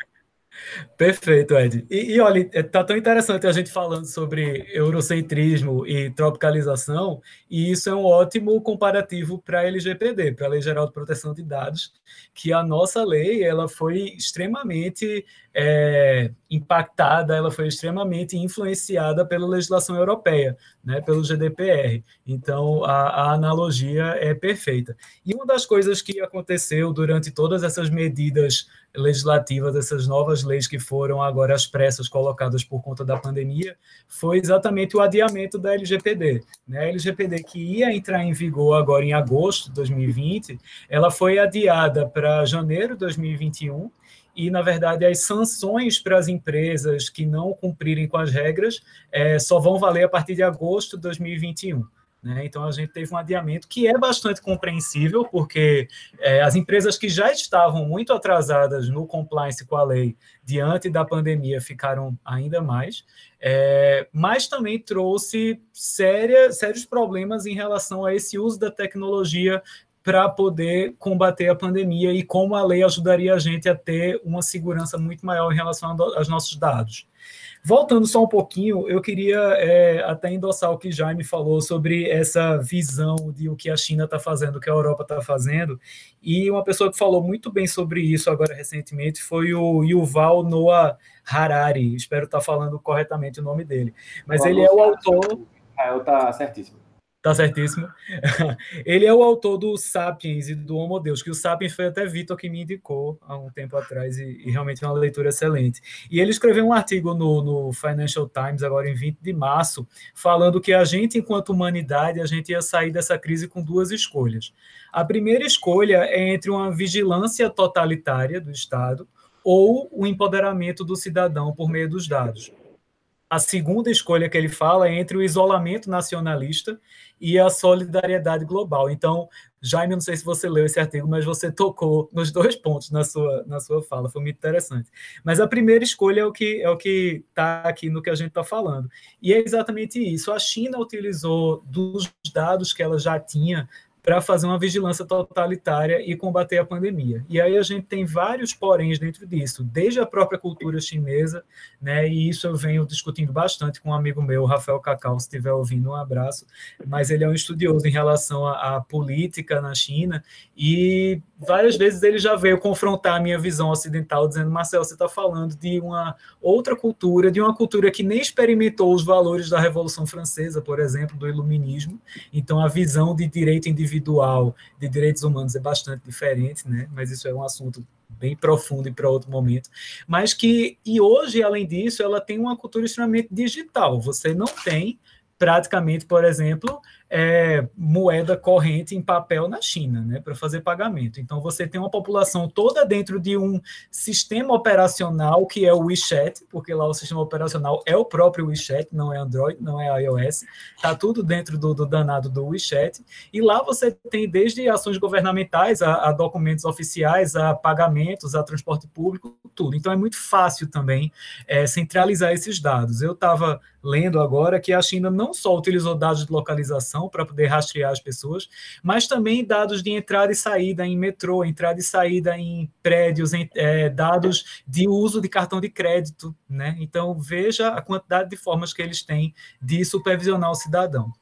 Perfeito, Ed. E, e olha, está tão interessante a gente falando sobre eurocentrismo e tropicalização, e isso é um ótimo comparativo para a LGPD, para a Lei Geral de Proteção de Dados, que a nossa lei ela foi extremamente é, impactada, ela foi extremamente influenciada pela legislação europeia, né, pelo GDPR. Então, a, a, analogia é perfeita. E uma das coisas que aconteceu durante todas essas medidas legislativas, essas novas leis que foram agora às pressas colocadas por conta da pandemia, foi exatamente o adiamento da LGPD. Né? A LGPD que ia entrar em vigor agora em agosto de 2020, ela foi adiada para janeiro de 2021, e, na verdade, as sanções para as empresas que não cumprirem com as regras é, só vão valer a partir de agosto de 2021. Né? Então, a gente teve um adiamento que é bastante compreensível, porque é, as empresas que já estavam muito atrasadas no compliance com a lei diante da pandemia ficaram ainda mais, é, mas também trouxe séria, sérios problemas em relação a esse uso da tecnologia para poder combater a pandemia e como a lei ajudaria a gente a ter uma segurança muito maior em relação aos nossos dados. Voltando só um pouquinho, eu queria é, até endossar o que Jaime falou sobre essa visão de o que a China está fazendo, o que a Europa está fazendo, e uma pessoa que falou muito bem sobre isso agora recentemente foi o Yuval Noah Harari, espero estar tá falando corretamente o nome dele, mas ele é o autor... Israel está certíssimo Tá certíssimo. Ele é o autor do Sapiens e do Homo Deus, que o Sapiens foi até Vitor que me indicou há um tempo atrás e, e, realmente é uma leitura excelente. E ele escreveu um artigo no, no, Financial Times, agora em 20 de março, falando que a gente, enquanto humanidade, a gente ia sair dessa crise com duas escolhas. A primeira escolha é entre uma vigilância totalitária do Estado ou o empoderamento do cidadão por meio dos dados a segunda escolha que ele fala é entre o isolamento nacionalista e a solidariedade global. Então, Jaime, não sei se você leu esse artigo, mas você tocou nos dois pontos na sua, na sua fala, foi muito interessante. Mas a primeira escolha é o que é o que está aqui no que a gente está falando. E é exatamente isso. A China utilizou dos dados que ela já tinha para fazer uma vigilância totalitária e combater a pandemia. E aí a gente tem vários poréns dentro disso, desde a própria cultura chinesa, né, e isso eu venho discutindo bastante com um amigo meu, Rafael Cacau, se estiver ouvindo, um abraço, mas ele é um estudioso em relação à, à política na China, e várias vezes ele já veio confrontar a minha visão ocidental, dizendo, Marcel, você está falando de uma outra cultura, de uma cultura que nem experimentou os valores da Revolução Francesa, por exemplo, do iluminismo, então a visão de direito individual individual de direitos humanos é bastante diferente, né? Mas isso é um assunto bem profundo e para outro momento. Mas que, e hoje, além disso, ela tem uma cultura extremamente digital. Você não tem praticamente, por exemplo, é, moeda corrente em papel na China, né, para fazer pagamento. Então, você tem uma população toda dentro de um sistema operacional que é o WeChat, porque lá o sistema operacional é o próprio WeChat, não é Android, não é iOS, está tudo dentro do, do, danado do WeChat. E lá você tem desde ações governamentais a, a documentos oficiais, a pagamentos, a transporte público, tudo. Então, é muito fácil também é, centralizar esses dados. Eu estava lendo agora que a China não só utilizou dados de localização, para poder rastrear as pessoas, mas também dados de entrada e saída em metrô, entrada e saída em prédios, em, é, dados de uso de cartão de crédito, né? Então veja a quantidade de formas que eles têm de supervisionar o cidadão.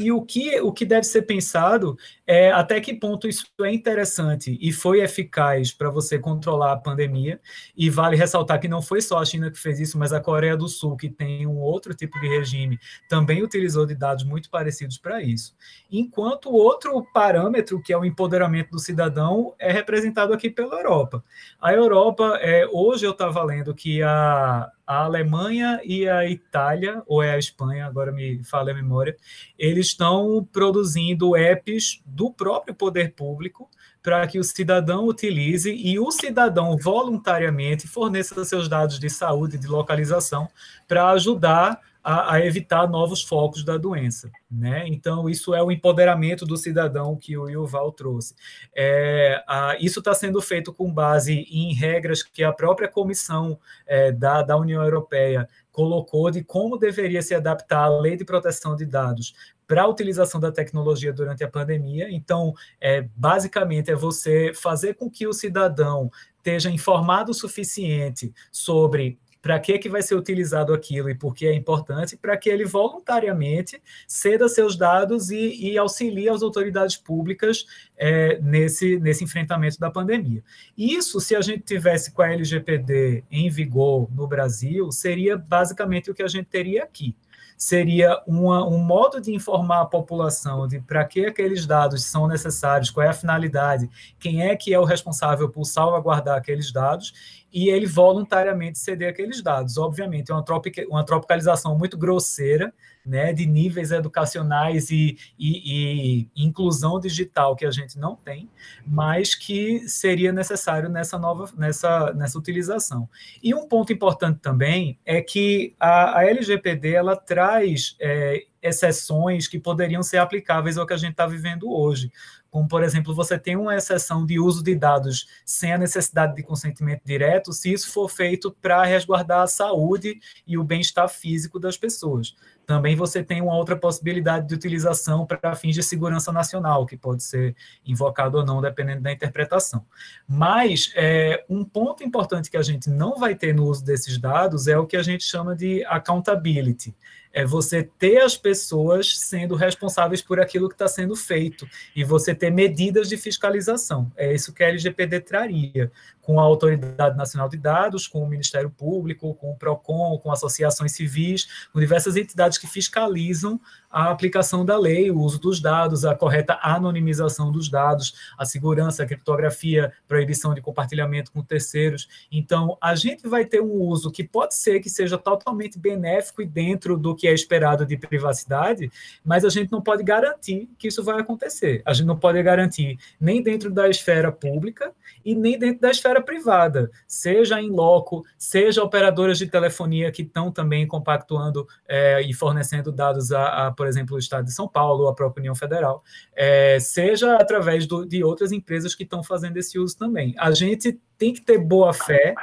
E o que, o que deve ser pensado é até que ponto isso é interessante e foi eficaz para você controlar a pandemia. E vale ressaltar que não foi só a China que fez isso, mas a Coreia do Sul, que tem um outro tipo de regime, também utilizou de dados muito parecidos para isso. Enquanto o outro parâmetro, que é o empoderamento do cidadão, é representado aqui pela Europa. A Europa, é, hoje eu estava lendo que a, a Alemanha e a Itália, ou é a Espanha, agora me fala a memória, eles estão produzindo apps do próprio poder público para que o cidadão utilize e o cidadão voluntariamente forneça seus dados de saúde, de localização, para ajudar a, a, evitar novos focos da doença. Né? Então, isso é o empoderamento do cidadão que o Yuval trouxe. É, a, isso está sendo feito com base em regras que a própria Comissão é, da, da União Europeia colocou de como deveria se adaptar a lei de proteção de dados para a utilização da tecnologia durante a pandemia. Então, é, basicamente, é você fazer com que o cidadão esteja informado o suficiente sobre para que, que vai ser utilizado aquilo e por que é importante, para que ele voluntariamente ceda seus dados e, e auxilie as autoridades públicas é, nesse, nesse enfrentamento da pandemia. Isso, se a gente tivesse com a LGPD em vigor no Brasil, seria basicamente o que a gente teria aqui seria uma, um modo de informar a população de para que aqueles dados são necessários, qual é a finalidade, quem é que é o responsável por salvaguardar aqueles dados e ele voluntariamente ceder aqueles dados. Obviamente, é uma, tropic, uma tropicalização muito grosseira, né, de níveis educacionais e, e, e, inclusão digital que a gente não tem, mas que seria necessário nessa nova, nessa, nessa utilização. E um ponto importante também é que a, a LGPD ela traz é, exceções que poderiam ser aplicáveis ao que a gente está vivendo hoje como por exemplo, você tem uma exceção de uso de dados sem a necessidade de consentimento direto, se isso for feito para resguardar a saúde e o bem-estar físico das pessoas. Também você tem uma outra possibilidade de utilização para fins de segurança nacional, que pode ser invocado ou não, dependendo da interpretação. Mas é, um ponto importante que a gente não vai ter no uso desses dados é o que a gente chama de accountability é você ter as pessoas sendo responsáveis por aquilo que está sendo feito e você ter medidas de fiscalização. É isso que a LGPD traria, com a Autoridade Nacional de Dados, com o Ministério Público, com o PROCON, com associações civis, com diversas entidades que fiscalizam a aplicação da lei, o uso dos dados, a correta anonimização dos dados, a segurança, a criptografia, proibição de compartilhamento com terceiros. Então, a gente vai ter um uso que pode ser que seja totalmente benéfico e dentro do que é esperado de privacidade, mas a gente não pode garantir que isso vai acontecer. A gente não pode garantir nem dentro da esfera pública e nem dentro da esfera privada, seja em loco, seja operadoras de telefonia que estão também compactuando é, e fornecendo dados a, a, por exemplo, o Estado de São Paulo, a própria União Federal, é, seja através do, de outras empresas que estão fazendo esse uso também. A gente tem que ter boa fé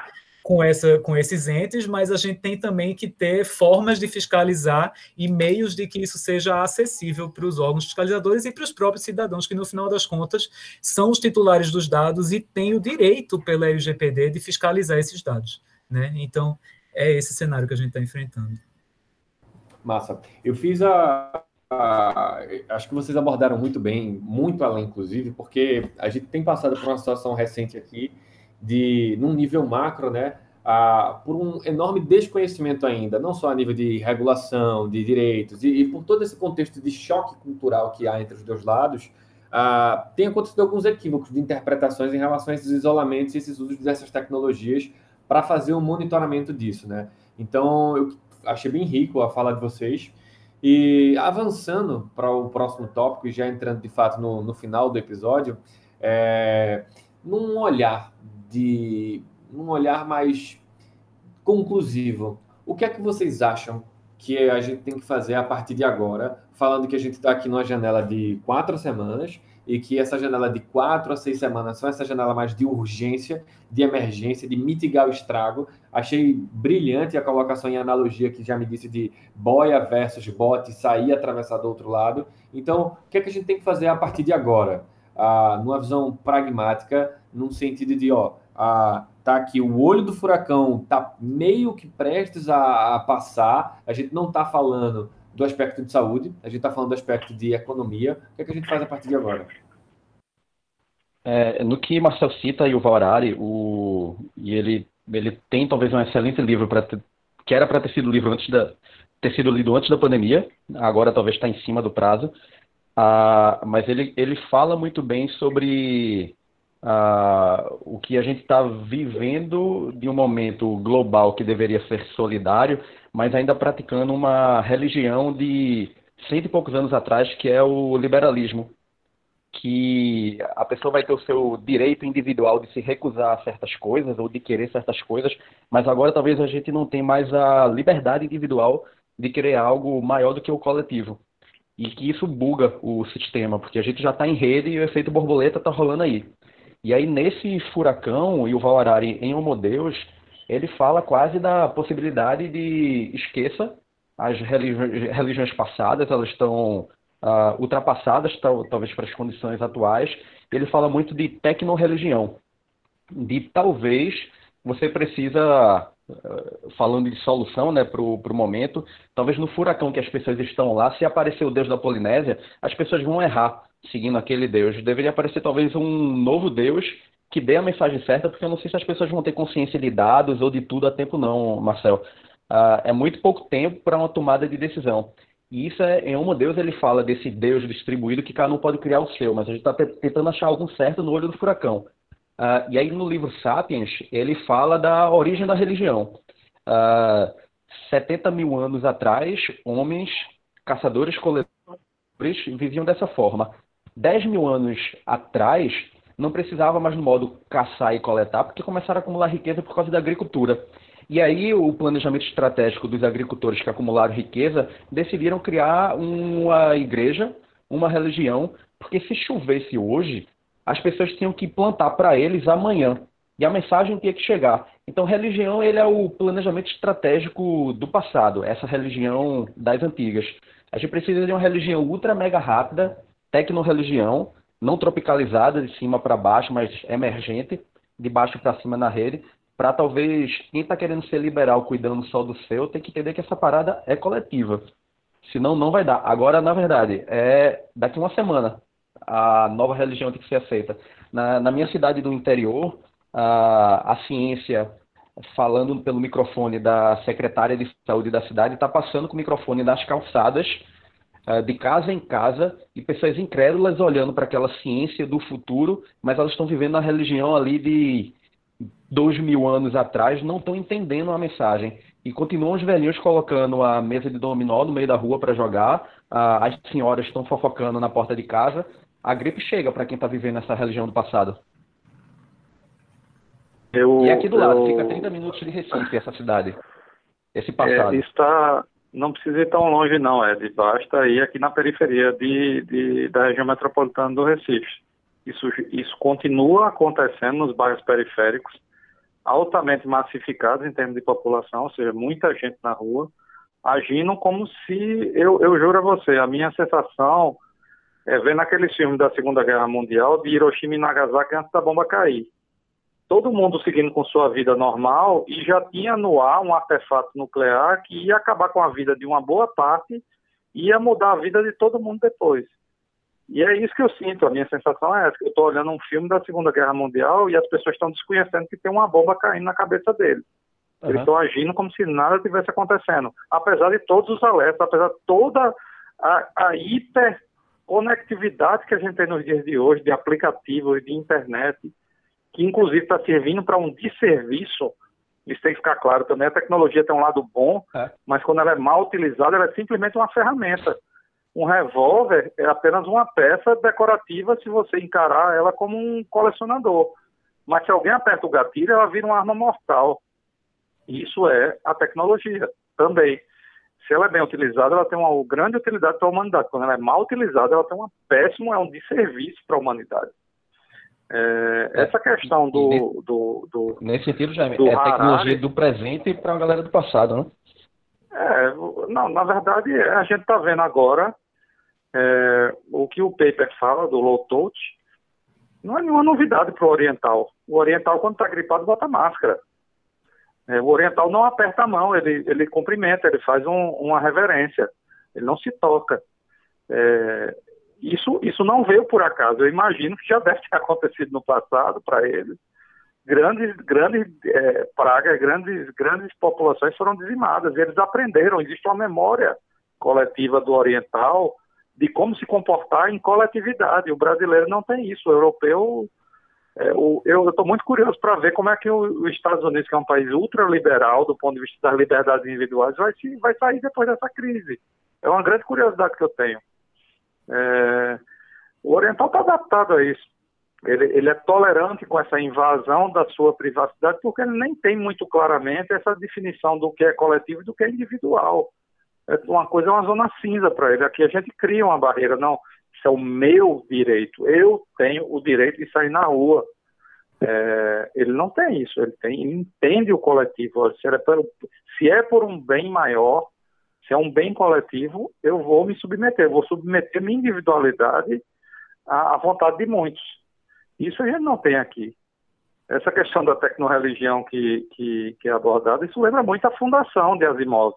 com, essa, com esses entes, mas a gente tem também que ter formas de fiscalizar e meios de que isso seja acessível para os órgãos fiscalizadores e para os próprios cidadãos, que no final das contas são os titulares dos dados e têm o direito pela LGPD de fiscalizar esses dados. Né? Então, é esse cenário que a gente está enfrentando. Massa. Eu fiz a, a, acho que vocês abordaram muito bem, muito além, inclusive, porque a gente tem passado por uma situação recente aqui de, num nível macro, né, a, por um enorme desconhecimento ainda, não só a nível de regulação, de direitos, e, e por todo esse contexto de choque cultural que há entre os dois lados, a, tem acontecido alguns equívocos de interpretações em relação a esses isolamentos e esses usos dessas tecnologias para fazer o um monitoramento disso, né? Então, eu achei bem rico a fala de vocês. E avançando para o próximo tópico, e já entrando de fato no, no final do episódio, é, num olhar de um olhar mais conclusivo. O que é que vocês acham que a gente tem que fazer a partir de agora? Falando que a gente está aqui numa janela de quatro semanas e que essa janela de quatro a seis semanas são essa janela mais de urgência, de emergência, de mitigar o estrago. Achei brilhante a colocação em analogia que já me disse de boia versus bote, sair atravessar do outro lado. Então, o que é que a gente tem que fazer a partir de agora? Ah, numa visão pragmática, num sentido de, ó, ah, tá aqui o olho do furacão tá meio que prestes a, a passar. A gente não está falando do aspecto de saúde, a gente está falando do aspecto de economia. O que, é que a gente faz a partir de agora? É, no que Marcel cita e o Valrari, o, e ele, ele tem talvez um excelente livro para que era para ter sido livro antes da ter sido lido antes da pandemia, agora talvez está em cima do prazo. Ah, mas ele, ele fala muito bem sobre ah, o que a gente está vivendo de um momento global que deveria ser solidário, mas ainda praticando uma religião de cento e poucos anos atrás, que é o liberalismo, que a pessoa vai ter o seu direito individual de se recusar a certas coisas ou de querer certas coisas, mas agora talvez a gente não tenha mais a liberdade individual de querer algo maior do que o coletivo. E que isso buga o sistema, porque a gente já está em rede e o efeito borboleta está rolando aí. E aí, nesse furacão, e o Valorari em Homo Deus, ele fala quase da possibilidade de esqueça as religiões passadas, elas estão uh, ultrapassadas, tal, talvez para as condições atuais. Ele fala muito de tecno-religião, de talvez você precisa, falando de solução né, para o momento, talvez no furacão que as pessoas estão lá, se aparecer o Deus da Polinésia, as pessoas vão errar seguindo aquele Deus. Deveria aparecer talvez um novo Deus que dê a mensagem certa, porque eu não sei se as pessoas vão ter consciência de dados ou de tudo a tempo não, Marcel. Uh, é muito pouco tempo para uma tomada de decisão. E isso é, em Uma Deus ele fala desse Deus distribuído que cada um pode criar o seu, mas a gente está tentando achar algo certo no olho do furacão. Uh, e aí no livro Sapiens ele fala da origem da religião. Uh, ah, 70 mil anos atrás, homens, caçadores, coletores, viviam dessa forma. 10 mil anos atrás, não precisava mais no modo caçar e coletar, porque começaram a acumular riqueza por causa da agricultura. E aí o planejamento estratégico dos agricultores que acumularam riqueza decidiram criar uma igreja, uma religião, porque se chovesse hoje, as pessoas tinham que plantar para eles amanhã. E a mensagem tinha que chegar. Então, religião ele é o planejamento estratégico do passado, essa religião das antigas. A gente precisa de uma religião ultra mega rápida, tecno-religião, não tropicalizada de cima para baixo, mas emergente, de baixo para cima na rede, para talvez quem está querendo ser liberal cuidando só do seu, tem que entender que essa parada é coletiva. Senão não vai dar. Agora, na verdade, é daqui uma semana a nova religião tem que ser aceita. Na, na minha cidade do interior, a, a ciência, falando pelo microfone da secretária de saúde da cidade, está passando com o microfone nas calçadas, uh, de casa em casa, e pessoas incrédulas olhando para aquela ciência do futuro, mas elas estão vivendo a religião ali de dois mil anos atrás, não estão entendendo a mensagem. E continuam os velhinhos colocando a mesa de dominó no meio da rua para jogar, as senhoras estão fofocando na porta de casa. A gripe chega para quem está vivendo essa religião do passado. Eu, e aqui do lado, fica 30 minutos de Recife, essa cidade. Esse passado. É, está, não precisa ir tão longe não, Ed. Basta ir aqui na periferia de, de, da região metropolitana do Recife. Isso, isso continua acontecendo nos bairros periféricos, altamente massificados em termos de população, ou seja, muita gente na rua, agindo como se, eu, eu juro a você, a minha sensação é ver naqueles filmes da Segunda Guerra Mundial de Hiroshima e Nagasaki antes da bomba cair todo mundo seguindo com sua vida normal e já tinha no ar um artefato nuclear que ia acabar com a vida de uma boa parte e ia mudar a vida de todo mundo depois. E é isso que eu sinto, a minha sensação é essa, eu estou olhando um filme da Segunda Guerra Mundial e as pessoas estão desconhecendo que tem uma bomba caindo na cabeça deles. Uhum. Eles estão agindo como se nada tivesse acontecendo, apesar de todos os alertas, apesar de toda a, a hiperconectividade que a gente tem nos dias de hoje, de aplicativos, de internet, que inclusive está servindo para um desserviço. Isso tem que ficar claro também. A tecnologia tem um lado bom, é. mas quando ela é mal utilizada, ela é simplesmente uma ferramenta. Um revólver é apenas uma peça decorativa se você encarar ela como um colecionador. Mas se alguém aperta o gatilho, ela vira uma arma mortal. Isso é a tecnologia também. Se ela é bem utilizada, ela tem uma grande utilidade para a humanidade. Quando ela é mal utilizada, ela tem uma péssima, é um desserviço para a humanidade. É, é, essa questão do, nesse, do, do, Nesse sentido, já é tecnologia do presente para a galera do passado, né? É, não, na verdade, a gente está vendo agora é, o que o paper fala do low touch, não é nenhuma novidade para o oriental. O oriental, quando está gripado, bota máscara. É, o oriental não aperta a mão, ele, ele cumprimenta, ele faz um, uma reverência, ele não se toca. É, isso, isso não veio por acaso. Eu imagino que já deve ter acontecido no passado para eles. Grandes, grandes é, pragas, grandes, grandes populações foram dizimadas. Eles aprenderam. Existe uma memória coletiva do oriental de como se comportar em coletividade. O brasileiro não tem isso. O europeu eu estou muito curioso para ver como é que os Estados Unidos, que é um país ultraliberal do ponto de vista das liberdades individuais, vai, se, vai sair depois dessa crise. É uma grande curiosidade que eu tenho. É, o oriental está adaptado a isso. Ele, ele, é tolerante com essa invasão da sua privacidade, porque ele nem tem muito claramente essa definição do que é coletivo e do que é individual. É uma coisa é uma zona cinza para ele. Aqui a gente cria uma barreira. Não, isso é o meu direito. Eu tenho o direito de sair na rua. É, ele não tem isso. Ele, tem, entende o coletivo. Se se é por um bem maior, se é um bem coletivo, eu vou me submeter, vou submeter minha individualidade à, à vontade de muitos. Isso a gente não tem aqui. Essa questão da tecnorreligião que, que, que é abordada, isso lembra muito a fundação de Asimov.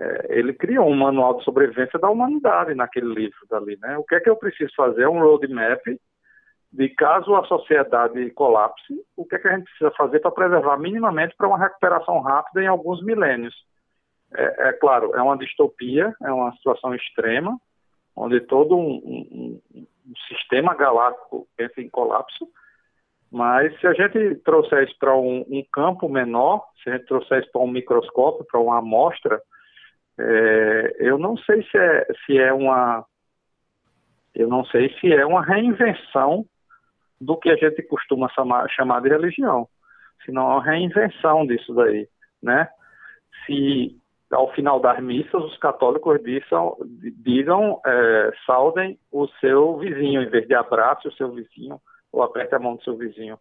É, ele criou um manual de sobrevivência da humanidade naquele livro dali, né? O que é que eu preciso fazer? É um roadmap de caso a sociedade colapse, o que é que a gente precisa fazer para preservar minimamente para uma recuperação rápida em alguns milênios é, é, claro, é uma distopia, é uma situação extrema, onde todo um, um, um sistema galáctico entra em colapso, mas se a gente trouxer isso para um, um, campo menor, se a gente trouxer isso para um microscópio, para uma amostra, é, eu não sei se é, se é uma eu não sei se é uma reinvenção do que a gente costuma chamar, chamar de religião, senão é uma reinvenção disso daí, né? Se ao final das missas, os católicos digam, digam é, saudem o seu vizinho, em vez de abrace o seu vizinho ou aperte a mão do seu vizinho.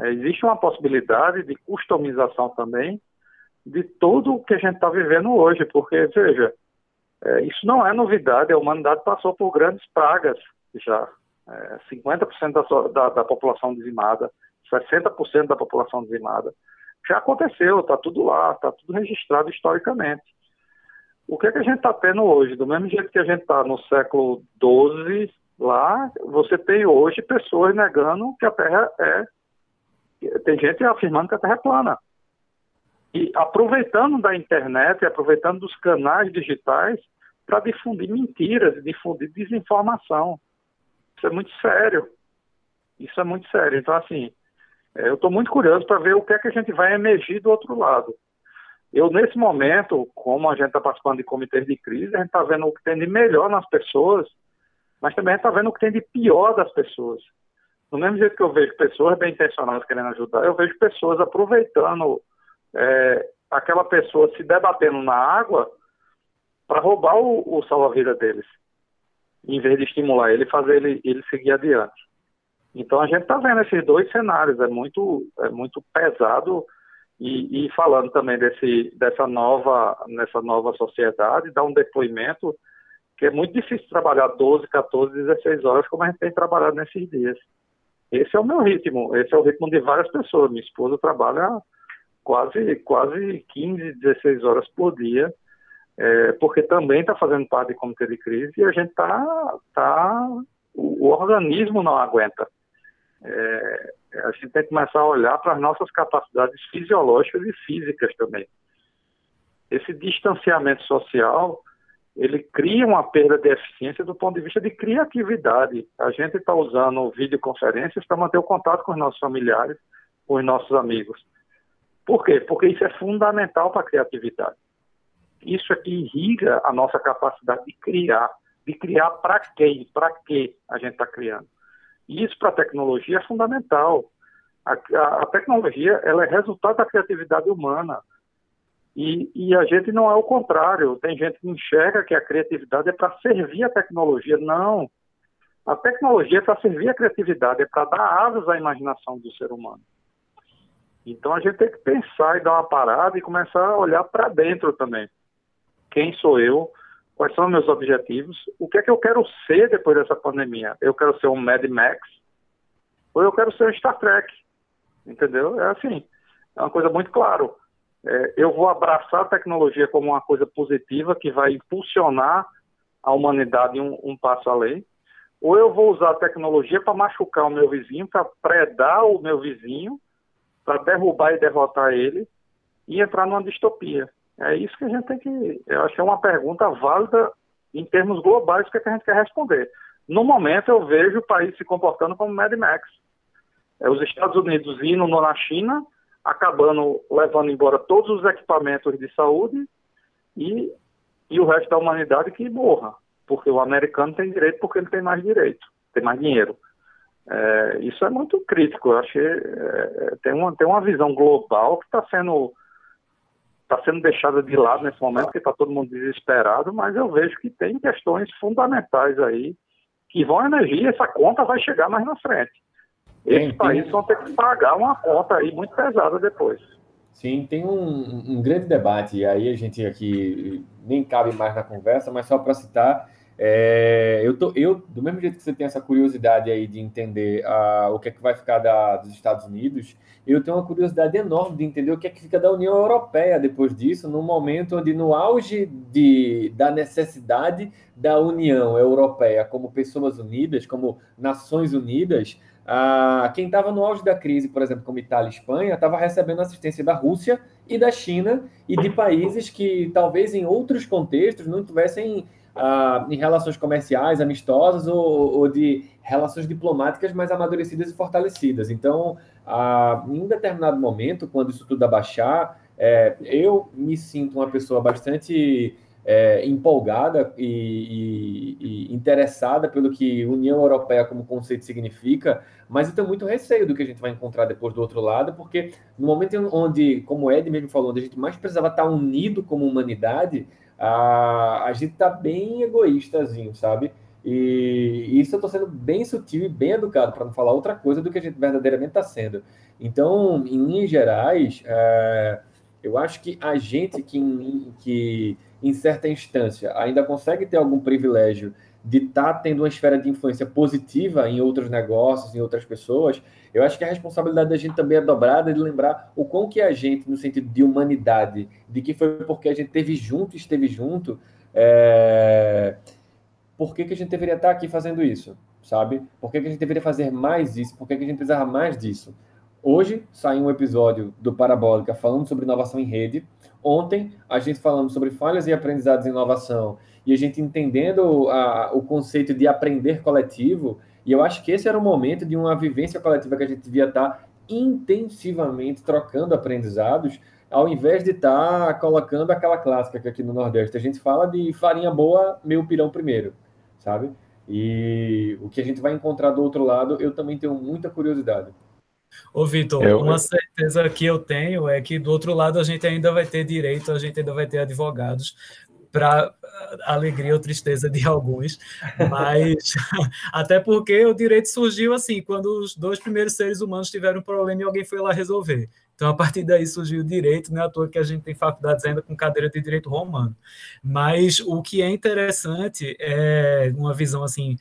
É, existe uma possibilidade de customização também de tudo o que a gente está vivendo hoje, porque, veja, é, isso não é novidade, a humanidade passou por grandes pragas já. 50% é, da, da, da população dizimada, 60% da população dizimada. Já aconteceu, está tudo lá, está tudo registrado historicamente. O que, é que a gente está tendo hoje? Do mesmo jeito que a gente está no século XII, lá, você tem hoje pessoas negando que a Terra é. Tem gente afirmando que a Terra é plana. E aproveitando da internet, aproveitando dos canais digitais para difundir mentiras, difundir desinformação. Isso é muito sério. Isso é muito sério. Então, assim, é, eu estou muito curioso para ver o que é que a gente vai emergir do outro lado. Eu, nesse momento, como a gente está participando de comitês de crise, a gente está vendo o que tem de melhor nas pessoas, mas também a gente está vendo o que tem de pior das pessoas. Do mesmo jeito que eu vejo pessoas bem intencionadas querendo ajudar, eu vejo pessoas aproveitando é, aquela pessoa se debatendo na água para roubar o, o salva-vida deles, em vez de estimular ele, fazer ele, ele seguir adiante. Então a gente está vendo esses dois cenários, é muito, é muito pesado e, e, falando também desse, dessa nova, nessa nova sociedade, dá um depoimento que é muito difícil trabalhar 12, 14, 16 horas como a gente tem trabalhado nesses dias. Esse é o meu ritmo, esse é o ritmo de várias pessoas. Minha esposa trabalha quase, quase 15, 16 horas por dia, é, porque também está fazendo parte do comitê de crise e a gente está, tá, o, o, organismo não aguenta. É, a gente tem que começar a olhar para as nossas capacidades fisiológicas e físicas também. Esse distanciamento social, ele cria uma perda de eficiência do ponto de vista de criatividade. A gente está usando videoconferências para manter o contato com os nossos familiares, com os nossos amigos. Por quê? Porque isso é fundamental para a criatividade. Isso é que irriga a nossa capacidade de criar. De criar para quem? Para que a gente está criando. E isso para a tecnologia é fundamental. A, a, a, tecnologia ela é resultado da criatividade humana. E, e, a gente não é o contrário. Tem gente que enxerga que a criatividade é para servir a tecnologia. Não. A tecnologia é para servir a criatividade, é para dar asas à imaginação do ser humano. Então a gente tem que pensar e dar uma parada e começar a olhar para dentro também. Quem sou eu? Quais são meus objetivos? O que é que eu quero ser depois dessa pandemia? Eu quero ser um Mad Max? Ou eu quero ser um Star Trek? Entendeu? É assim, é uma coisa muito clara. É, eu vou abraçar a tecnologia como uma coisa positiva que vai impulsionar a humanidade um, um passo além, ou eu vou usar a tecnologia para machucar o meu vizinho, para predar o meu vizinho para derrubar e derrotar ele e entrar numa distopia. É isso que a gente tem que. Eu acho que é uma pergunta válida em termos globais que, é que a gente quer responder. No momento, eu vejo o país se comportando como Mad Max. É, os Estados Unidos indo na China, acabando levando embora todos os equipamentos de saúde e, e o resto da humanidade que morra. Porque o americano tem direito porque ele tem mais direito, tem mais dinheiro. É, isso é muito crítico. Eu acho que é, tem, uma, tem uma visão global que está sendo está sendo deixada de lado nesse momento, porque está todo mundo desesperado, mas eu vejo que tem questões fundamentais aí que vão emergir, essa conta vai chegar mais na frente. Esses países vão ter que pagar uma conta aí muito pesada depois. Sim, tem um, um grande debate, e aí a gente aqui nem cabe mais na conversa, mas só para citar, é, eu, tô, eu, do mesmo jeito que você tem essa curiosidade aí de entender uh, o que é que vai ficar da, dos Estados Unidos, eu tenho uma curiosidade enorme de entender o que é que fica da União Europeia depois disso, num momento onde, no auge de, da necessidade da União Europeia como pessoas unidas, como nações unidas, uh, quem estava no auge da crise, por exemplo, como Itália e Espanha, estava recebendo assistência da Rússia e da China e de países que talvez em outros contextos não tivessem ah, em relações comerciais, amistosas ou, ou, de relações diplomáticas mais amadurecidas e fortalecidas. Então, ah, em um determinado momento, quando isso tudo abaixar, é, eu me sinto uma pessoa bastante é, empolgada e, e, e, interessada pelo que União Europeia como conceito significa, mas eu tenho muito receio do que a gente vai encontrar depois do outro lado, porque no momento onde, como o Ed mesmo falou, onde a gente mais precisava estar unido como humanidade, a, a gente tá bem egoístazinho, sabe? E, isso eu tô sendo bem sutil e bem educado, para não falar outra coisa do que a gente verdadeiramente está sendo. Então, em linhas gerais, é, eu acho que a gente que, que em certa instância, ainda consegue ter algum privilégio de estar tá tendo uma esfera de influência positiva em outros negócios, em outras pessoas, eu acho que a responsabilidade da gente também é dobrada de lembrar o quão que a gente, no sentido de humanidade, de que foi porque a gente esteve junto, esteve junto, é... por que, que a gente deveria estar tá aqui fazendo isso, sabe? Por que, que a gente deveria fazer mais isso? Por que, que a gente precisava mais disso? Hoje saiu um episódio do Parabólica falando sobre inovação em rede. Ontem a gente falando sobre falhas e aprendizados em inovação e a gente entendendo a, o conceito de aprender coletivo. E eu acho que esse era o momento de uma vivência coletiva que a gente devia estar intensivamente trocando aprendizados, ao invés de estar colocando aquela clássica que aqui no Nordeste a gente fala de farinha boa, meu pirão primeiro, sabe? E o que a gente vai encontrar do outro lado, eu também tenho muita curiosidade. Ô, Vitor, eu... uma certeza que eu tenho é que do outro lado a gente ainda vai ter direito, a gente ainda vai ter advogados para alegria ou tristeza de alguns, mas até porque o direito surgiu assim, quando os dois primeiros seres humanos tiveram um problema e alguém foi lá resolver. Então, a partir daí surgiu o direito, não é à toa que a gente tem faculdades ainda com cadeira de direito romano. Mas o que é interessante é uma visão assim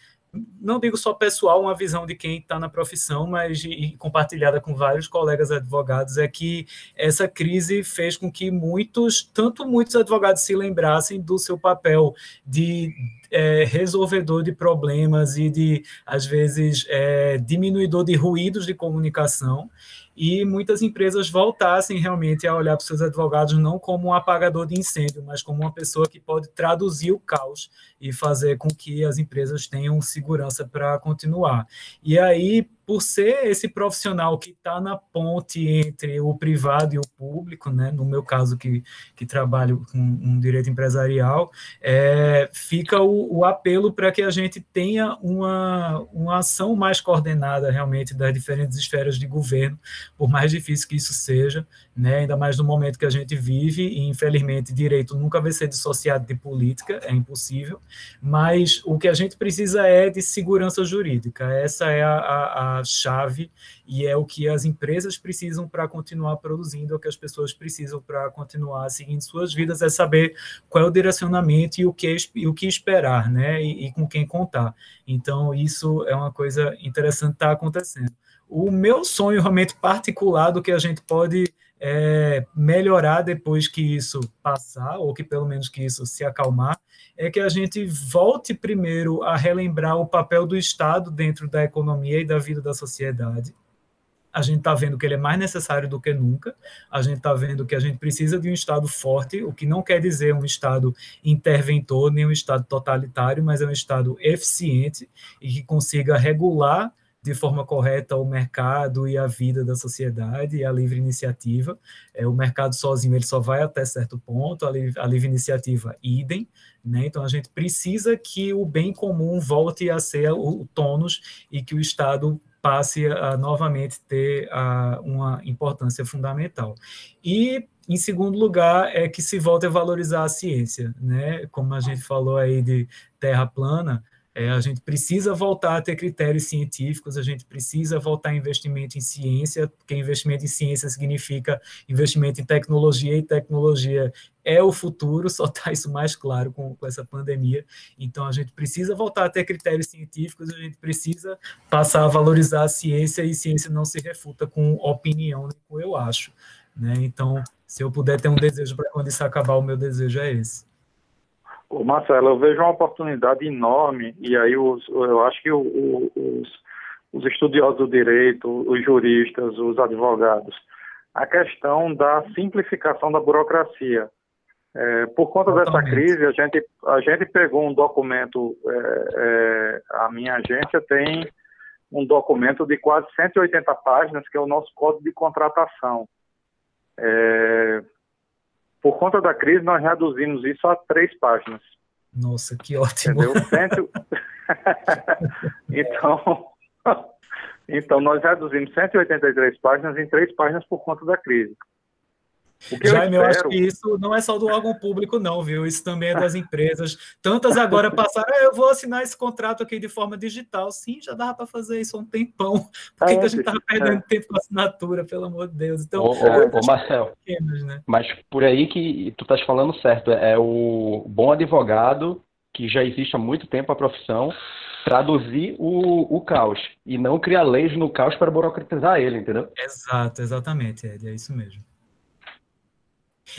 não digo só pessoal, uma visão de quem está na profissão, mas e compartilhada com vários colegas advogados, é que essa crise fez com que muitos, tanto muitos advogados se lembrassem do seu papel de é, resolvedor de problemas e de, às vezes, é, diminuidor de ruídos de comunicação, e muitas empresas voltassem realmente a olhar para os seus advogados não como um apagador de incêndio, mas como uma pessoa que pode traduzir o caos e fazer com que as empresas tenham segurança para continuar. E aí, por ser esse profissional que está na ponte entre o privado e o público, né, no meu caso que, que trabalho com um direito empresarial, é, fica o, o apelo para que a gente tenha uma, uma ação mais coordenada realmente das diferentes esferas de governo, por mais difícil que isso seja, né, ainda mais no momento que a gente vive, e infelizmente direito nunca vai ser dissociado de política, é impossível, mas o que a gente precisa é de segurança jurídica, essa é a, a, a chave e é o que as empresas precisam para continuar produzindo, é o que as pessoas precisam para continuar seguindo suas vidas, é saber qual é o direcionamento e o que, e o que esperar, né, e, e com quem contar. Então, isso é uma coisa interessante estar tá acontecendo. O meu sonho realmente particular do que a gente pode é, melhorar depois que isso passar, ou que pelo menos que isso se acalmar, é que a gente volte primeiro a relembrar o papel do Estado dentro da economia e da vida da sociedade. A gente está vendo que ele é mais necessário do que nunca. A gente está vendo que a gente precisa de um Estado forte, o que não quer dizer um Estado interventor, nem um Estado totalitário, mas é um Estado eficiente e que consiga regular de forma correta o mercado e a vida da sociedade e a livre iniciativa. É, o mercado sozinho ele só vai até certo ponto, a livre, a livre iniciativa idem. Né? Então a gente precisa que o bem comum volte a ser o, o tônus e que o Estado passe a novamente ter a, uma importância fundamental. E em segundo lugar, é que se volte a valorizar a ciência, né? Como a gente falou aí de terra plana, é, a gente precisa voltar a ter critérios científicos, a gente precisa voltar a investimento em ciência, porque investimento em ciência significa investimento em tecnologia, e tecnologia é o futuro, só está isso mais claro com, com, essa pandemia. Então, a gente precisa voltar a ter critérios científicos, a gente precisa passar a valorizar a ciência, e ciência não se refuta com opinião, nem com eu acho. Né? Então, se eu puder ter um desejo para quando isso acabar, o meu desejo é esse. Ô Marcelo, eu vejo uma oportunidade enorme, e aí os, eu acho que o, o, os, os estudiosos do direito, os juristas, os advogados, a questão da simplificação da burocracia. É, por conta dessa crise, a gente, a gente pegou um documento, é, é, a minha agência tem um documento de quase 180 páginas, que é o nosso código de contratação. É, por conta da crise, nós reduzimos isso a três páginas. Nossa, que ótimo. Entendeu? então, então, nós reduzimos 183 páginas em três páginas por conta da crise. Jaime, eu, eu acho que isso não é só do órgão público, não, viu? Isso também é das empresas. Tantas agora passaram, ah, eu vou assinar esse contrato aqui de forma digital. Sim, já dava para fazer isso há um tempão. Por que, é, que a gente estava perdendo é. tempo com assinatura, pelo amor de Deus? Então, ô, ô, ô Marcel, pequenas, né? mas por aí que tu estás falando certo, é o bom advogado que já existe há muito tempo a profissão, traduzir o, o caos e não criar leis no caos para burocratizar ele, entendeu? Exato, exatamente, Ed, é isso mesmo.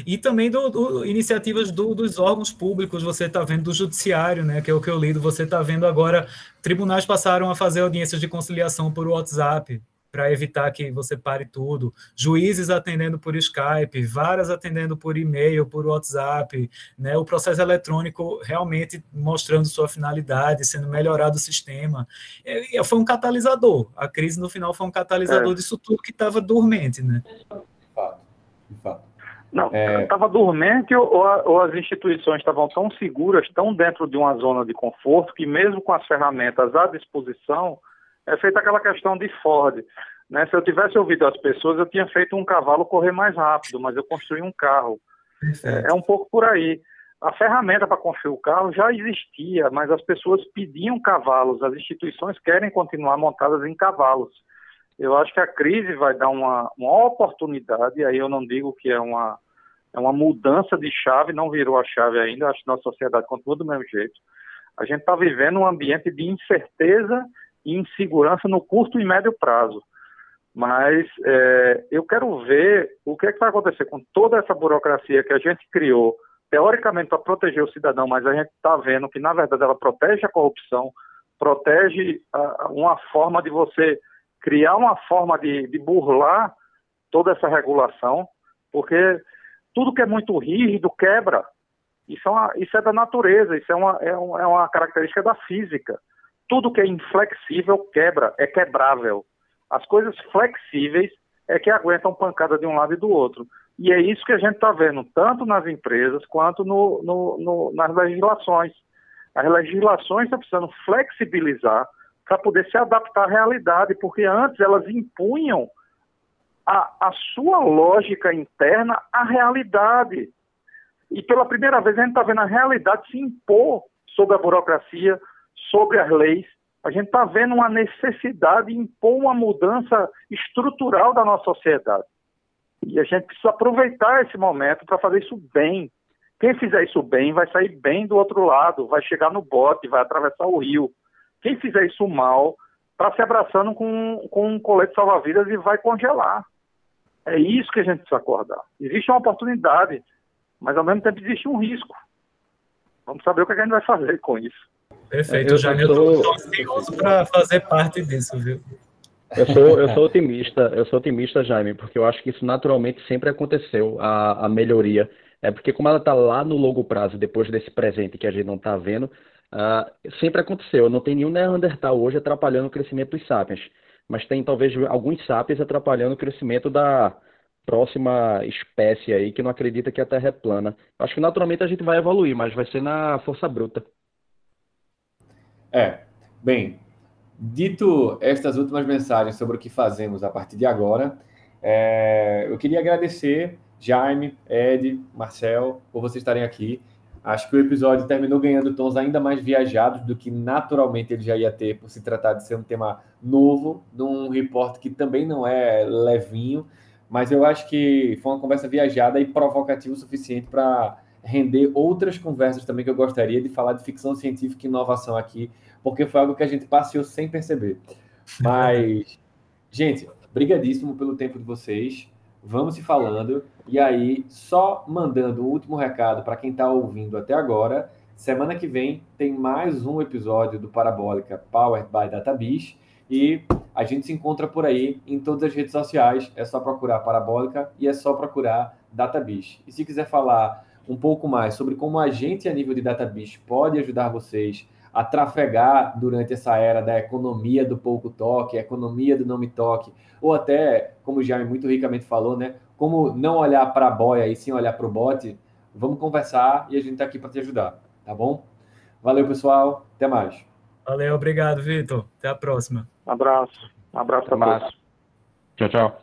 E também do, do iniciativas do, dos órgãos públicos, você está vendo do judiciário, né, que é o que eu lido, você está vendo agora, tribunais passaram a fazer audiências de conciliação por WhatsApp, para evitar que você pare tudo, juízes atendendo por Skype, varas atendendo por e-mail, por WhatsApp, né, o processo eletrônico realmente mostrando sua finalidade, sendo melhorado o sistema. E, e foi um catalisador, a crise no final foi um catalisador é. disso tudo que estava dormente. Né? De fato, de fato. Não, estava é... dormente ou, ou, as instituições estavam tão seguras, tão dentro de uma zona de conforto, que mesmo com as ferramentas à disposição, é feita aquela questão de Ford. Né? Se eu tivesse ouvido as pessoas, eu tinha feito um cavalo correr mais rápido, mas eu construí um carro. É, é um pouco por aí. A ferramenta para construir o carro já existia, mas as pessoas pediam cavalos, as instituições querem continuar montadas em cavalos. Eu acho que a crise vai dar uma, uma oportunidade, e aí eu não digo que é uma, é uma mudança de chave, não virou a chave ainda, acho que nossa sociedade continua do mesmo jeito. A gente está vivendo um ambiente de incerteza e insegurança no curto e médio prazo. Mas é, eu quero ver o que, é que vai acontecer com toda essa burocracia que a gente criou, teoricamente para proteger o cidadão, mas a gente está vendo que, na verdade, ela protege a corrupção, protege uma forma de você criar uma forma de, de burlar toda essa regulação, porque tudo que é muito rígido quebra. Isso é, uma, isso é da natureza, isso é uma, é, é uma característica da física. Tudo que é inflexível quebra, é quebrável. As coisas flexíveis é que aguentam pancada de um lado e do outro. E é isso que a gente está vendo, tanto nas empresas quanto no, no, no, nas legislações. As legislações estão precisando flexibilizar para poder se adaptar à realidade, porque antes elas impunham a, a sua lógica interna à realidade. E pela primeira vez a gente está vendo a realidade se impor sobre a burocracia, sobre as leis. A gente está vendo uma necessidade de impor uma mudança estrutural da nossa sociedade. E a gente precisa aproveitar esse momento para fazer isso bem. Quem fizer isso bem vai sair bem do outro lado, vai chegar no bote, vai atravessar o rio. Quem fizer isso mal está se abraçando com, com um colete salva-vidas e vai congelar. É isso que a gente precisa acordar. Existe uma oportunidade, mas ao mesmo tempo existe um risco. Vamos saber o que a gente vai fazer com isso. Perfeito, Jaime. Eu estou ansioso para fazer parte disso, viu? Eu sou, eu sou otimista, eu sou otimista, Jaime, porque eu acho que isso naturalmente sempre aconteceu, a, a melhoria. É porque como ela está lá no longo prazo, depois desse presente que a gente não está vendo, uh, sempre aconteceu. Não tem nenhum Neandertal hoje atrapalhando o crescimento dos sapiens mas tem talvez alguns sapiens atrapalhando o crescimento da próxima espécie aí que não acredita que a Terra é plana. Acho que naturalmente a gente vai evoluir, mas vai ser na força bruta. É, bem, dito estas últimas mensagens sobre o que fazemos a partir de agora, é, eu queria agradecer Jaime, Ed, Marcel, por vocês estarem aqui. Acho que o episódio terminou ganhando tons ainda mais viajados do que naturalmente ele já ia ter, por se tratar de ser um tema novo, de um repórter que também não é levinho, mas eu acho que foi uma conversa viajada e provocativa o suficiente para render outras conversas também que eu gostaria de falar de ficção científica e inovação aqui, porque foi algo que a gente passeou sem perceber. Mas, gente, brigadíssimo pelo tempo de vocês vamos se falando. E aí, só mandando o um último recado para quem está ouvindo até agora. Semana que vem tem mais um episódio do Parabólica Powered by DataBiz. E a gente se encontra por aí em todas as redes sociais. É só procurar Parabólica e é só procurar DataBiz. E se quiser falar um pouco mais sobre como a gente, a nível de DataBiz, pode ajudar vocês a trafegar durante essa era da economia do pouco toque, economia do não me toque, ou até, como o Jaime muito ricamente falou, né, como não olhar para a boia e sim olhar para o bote, vamos conversar e a gente está aqui para te ajudar, tá bom? Valeu, pessoal. Até mais. Valeu, obrigado, Vitor. Até a próxima. Um abraço. Um abraço para todos. Tchau, tchau.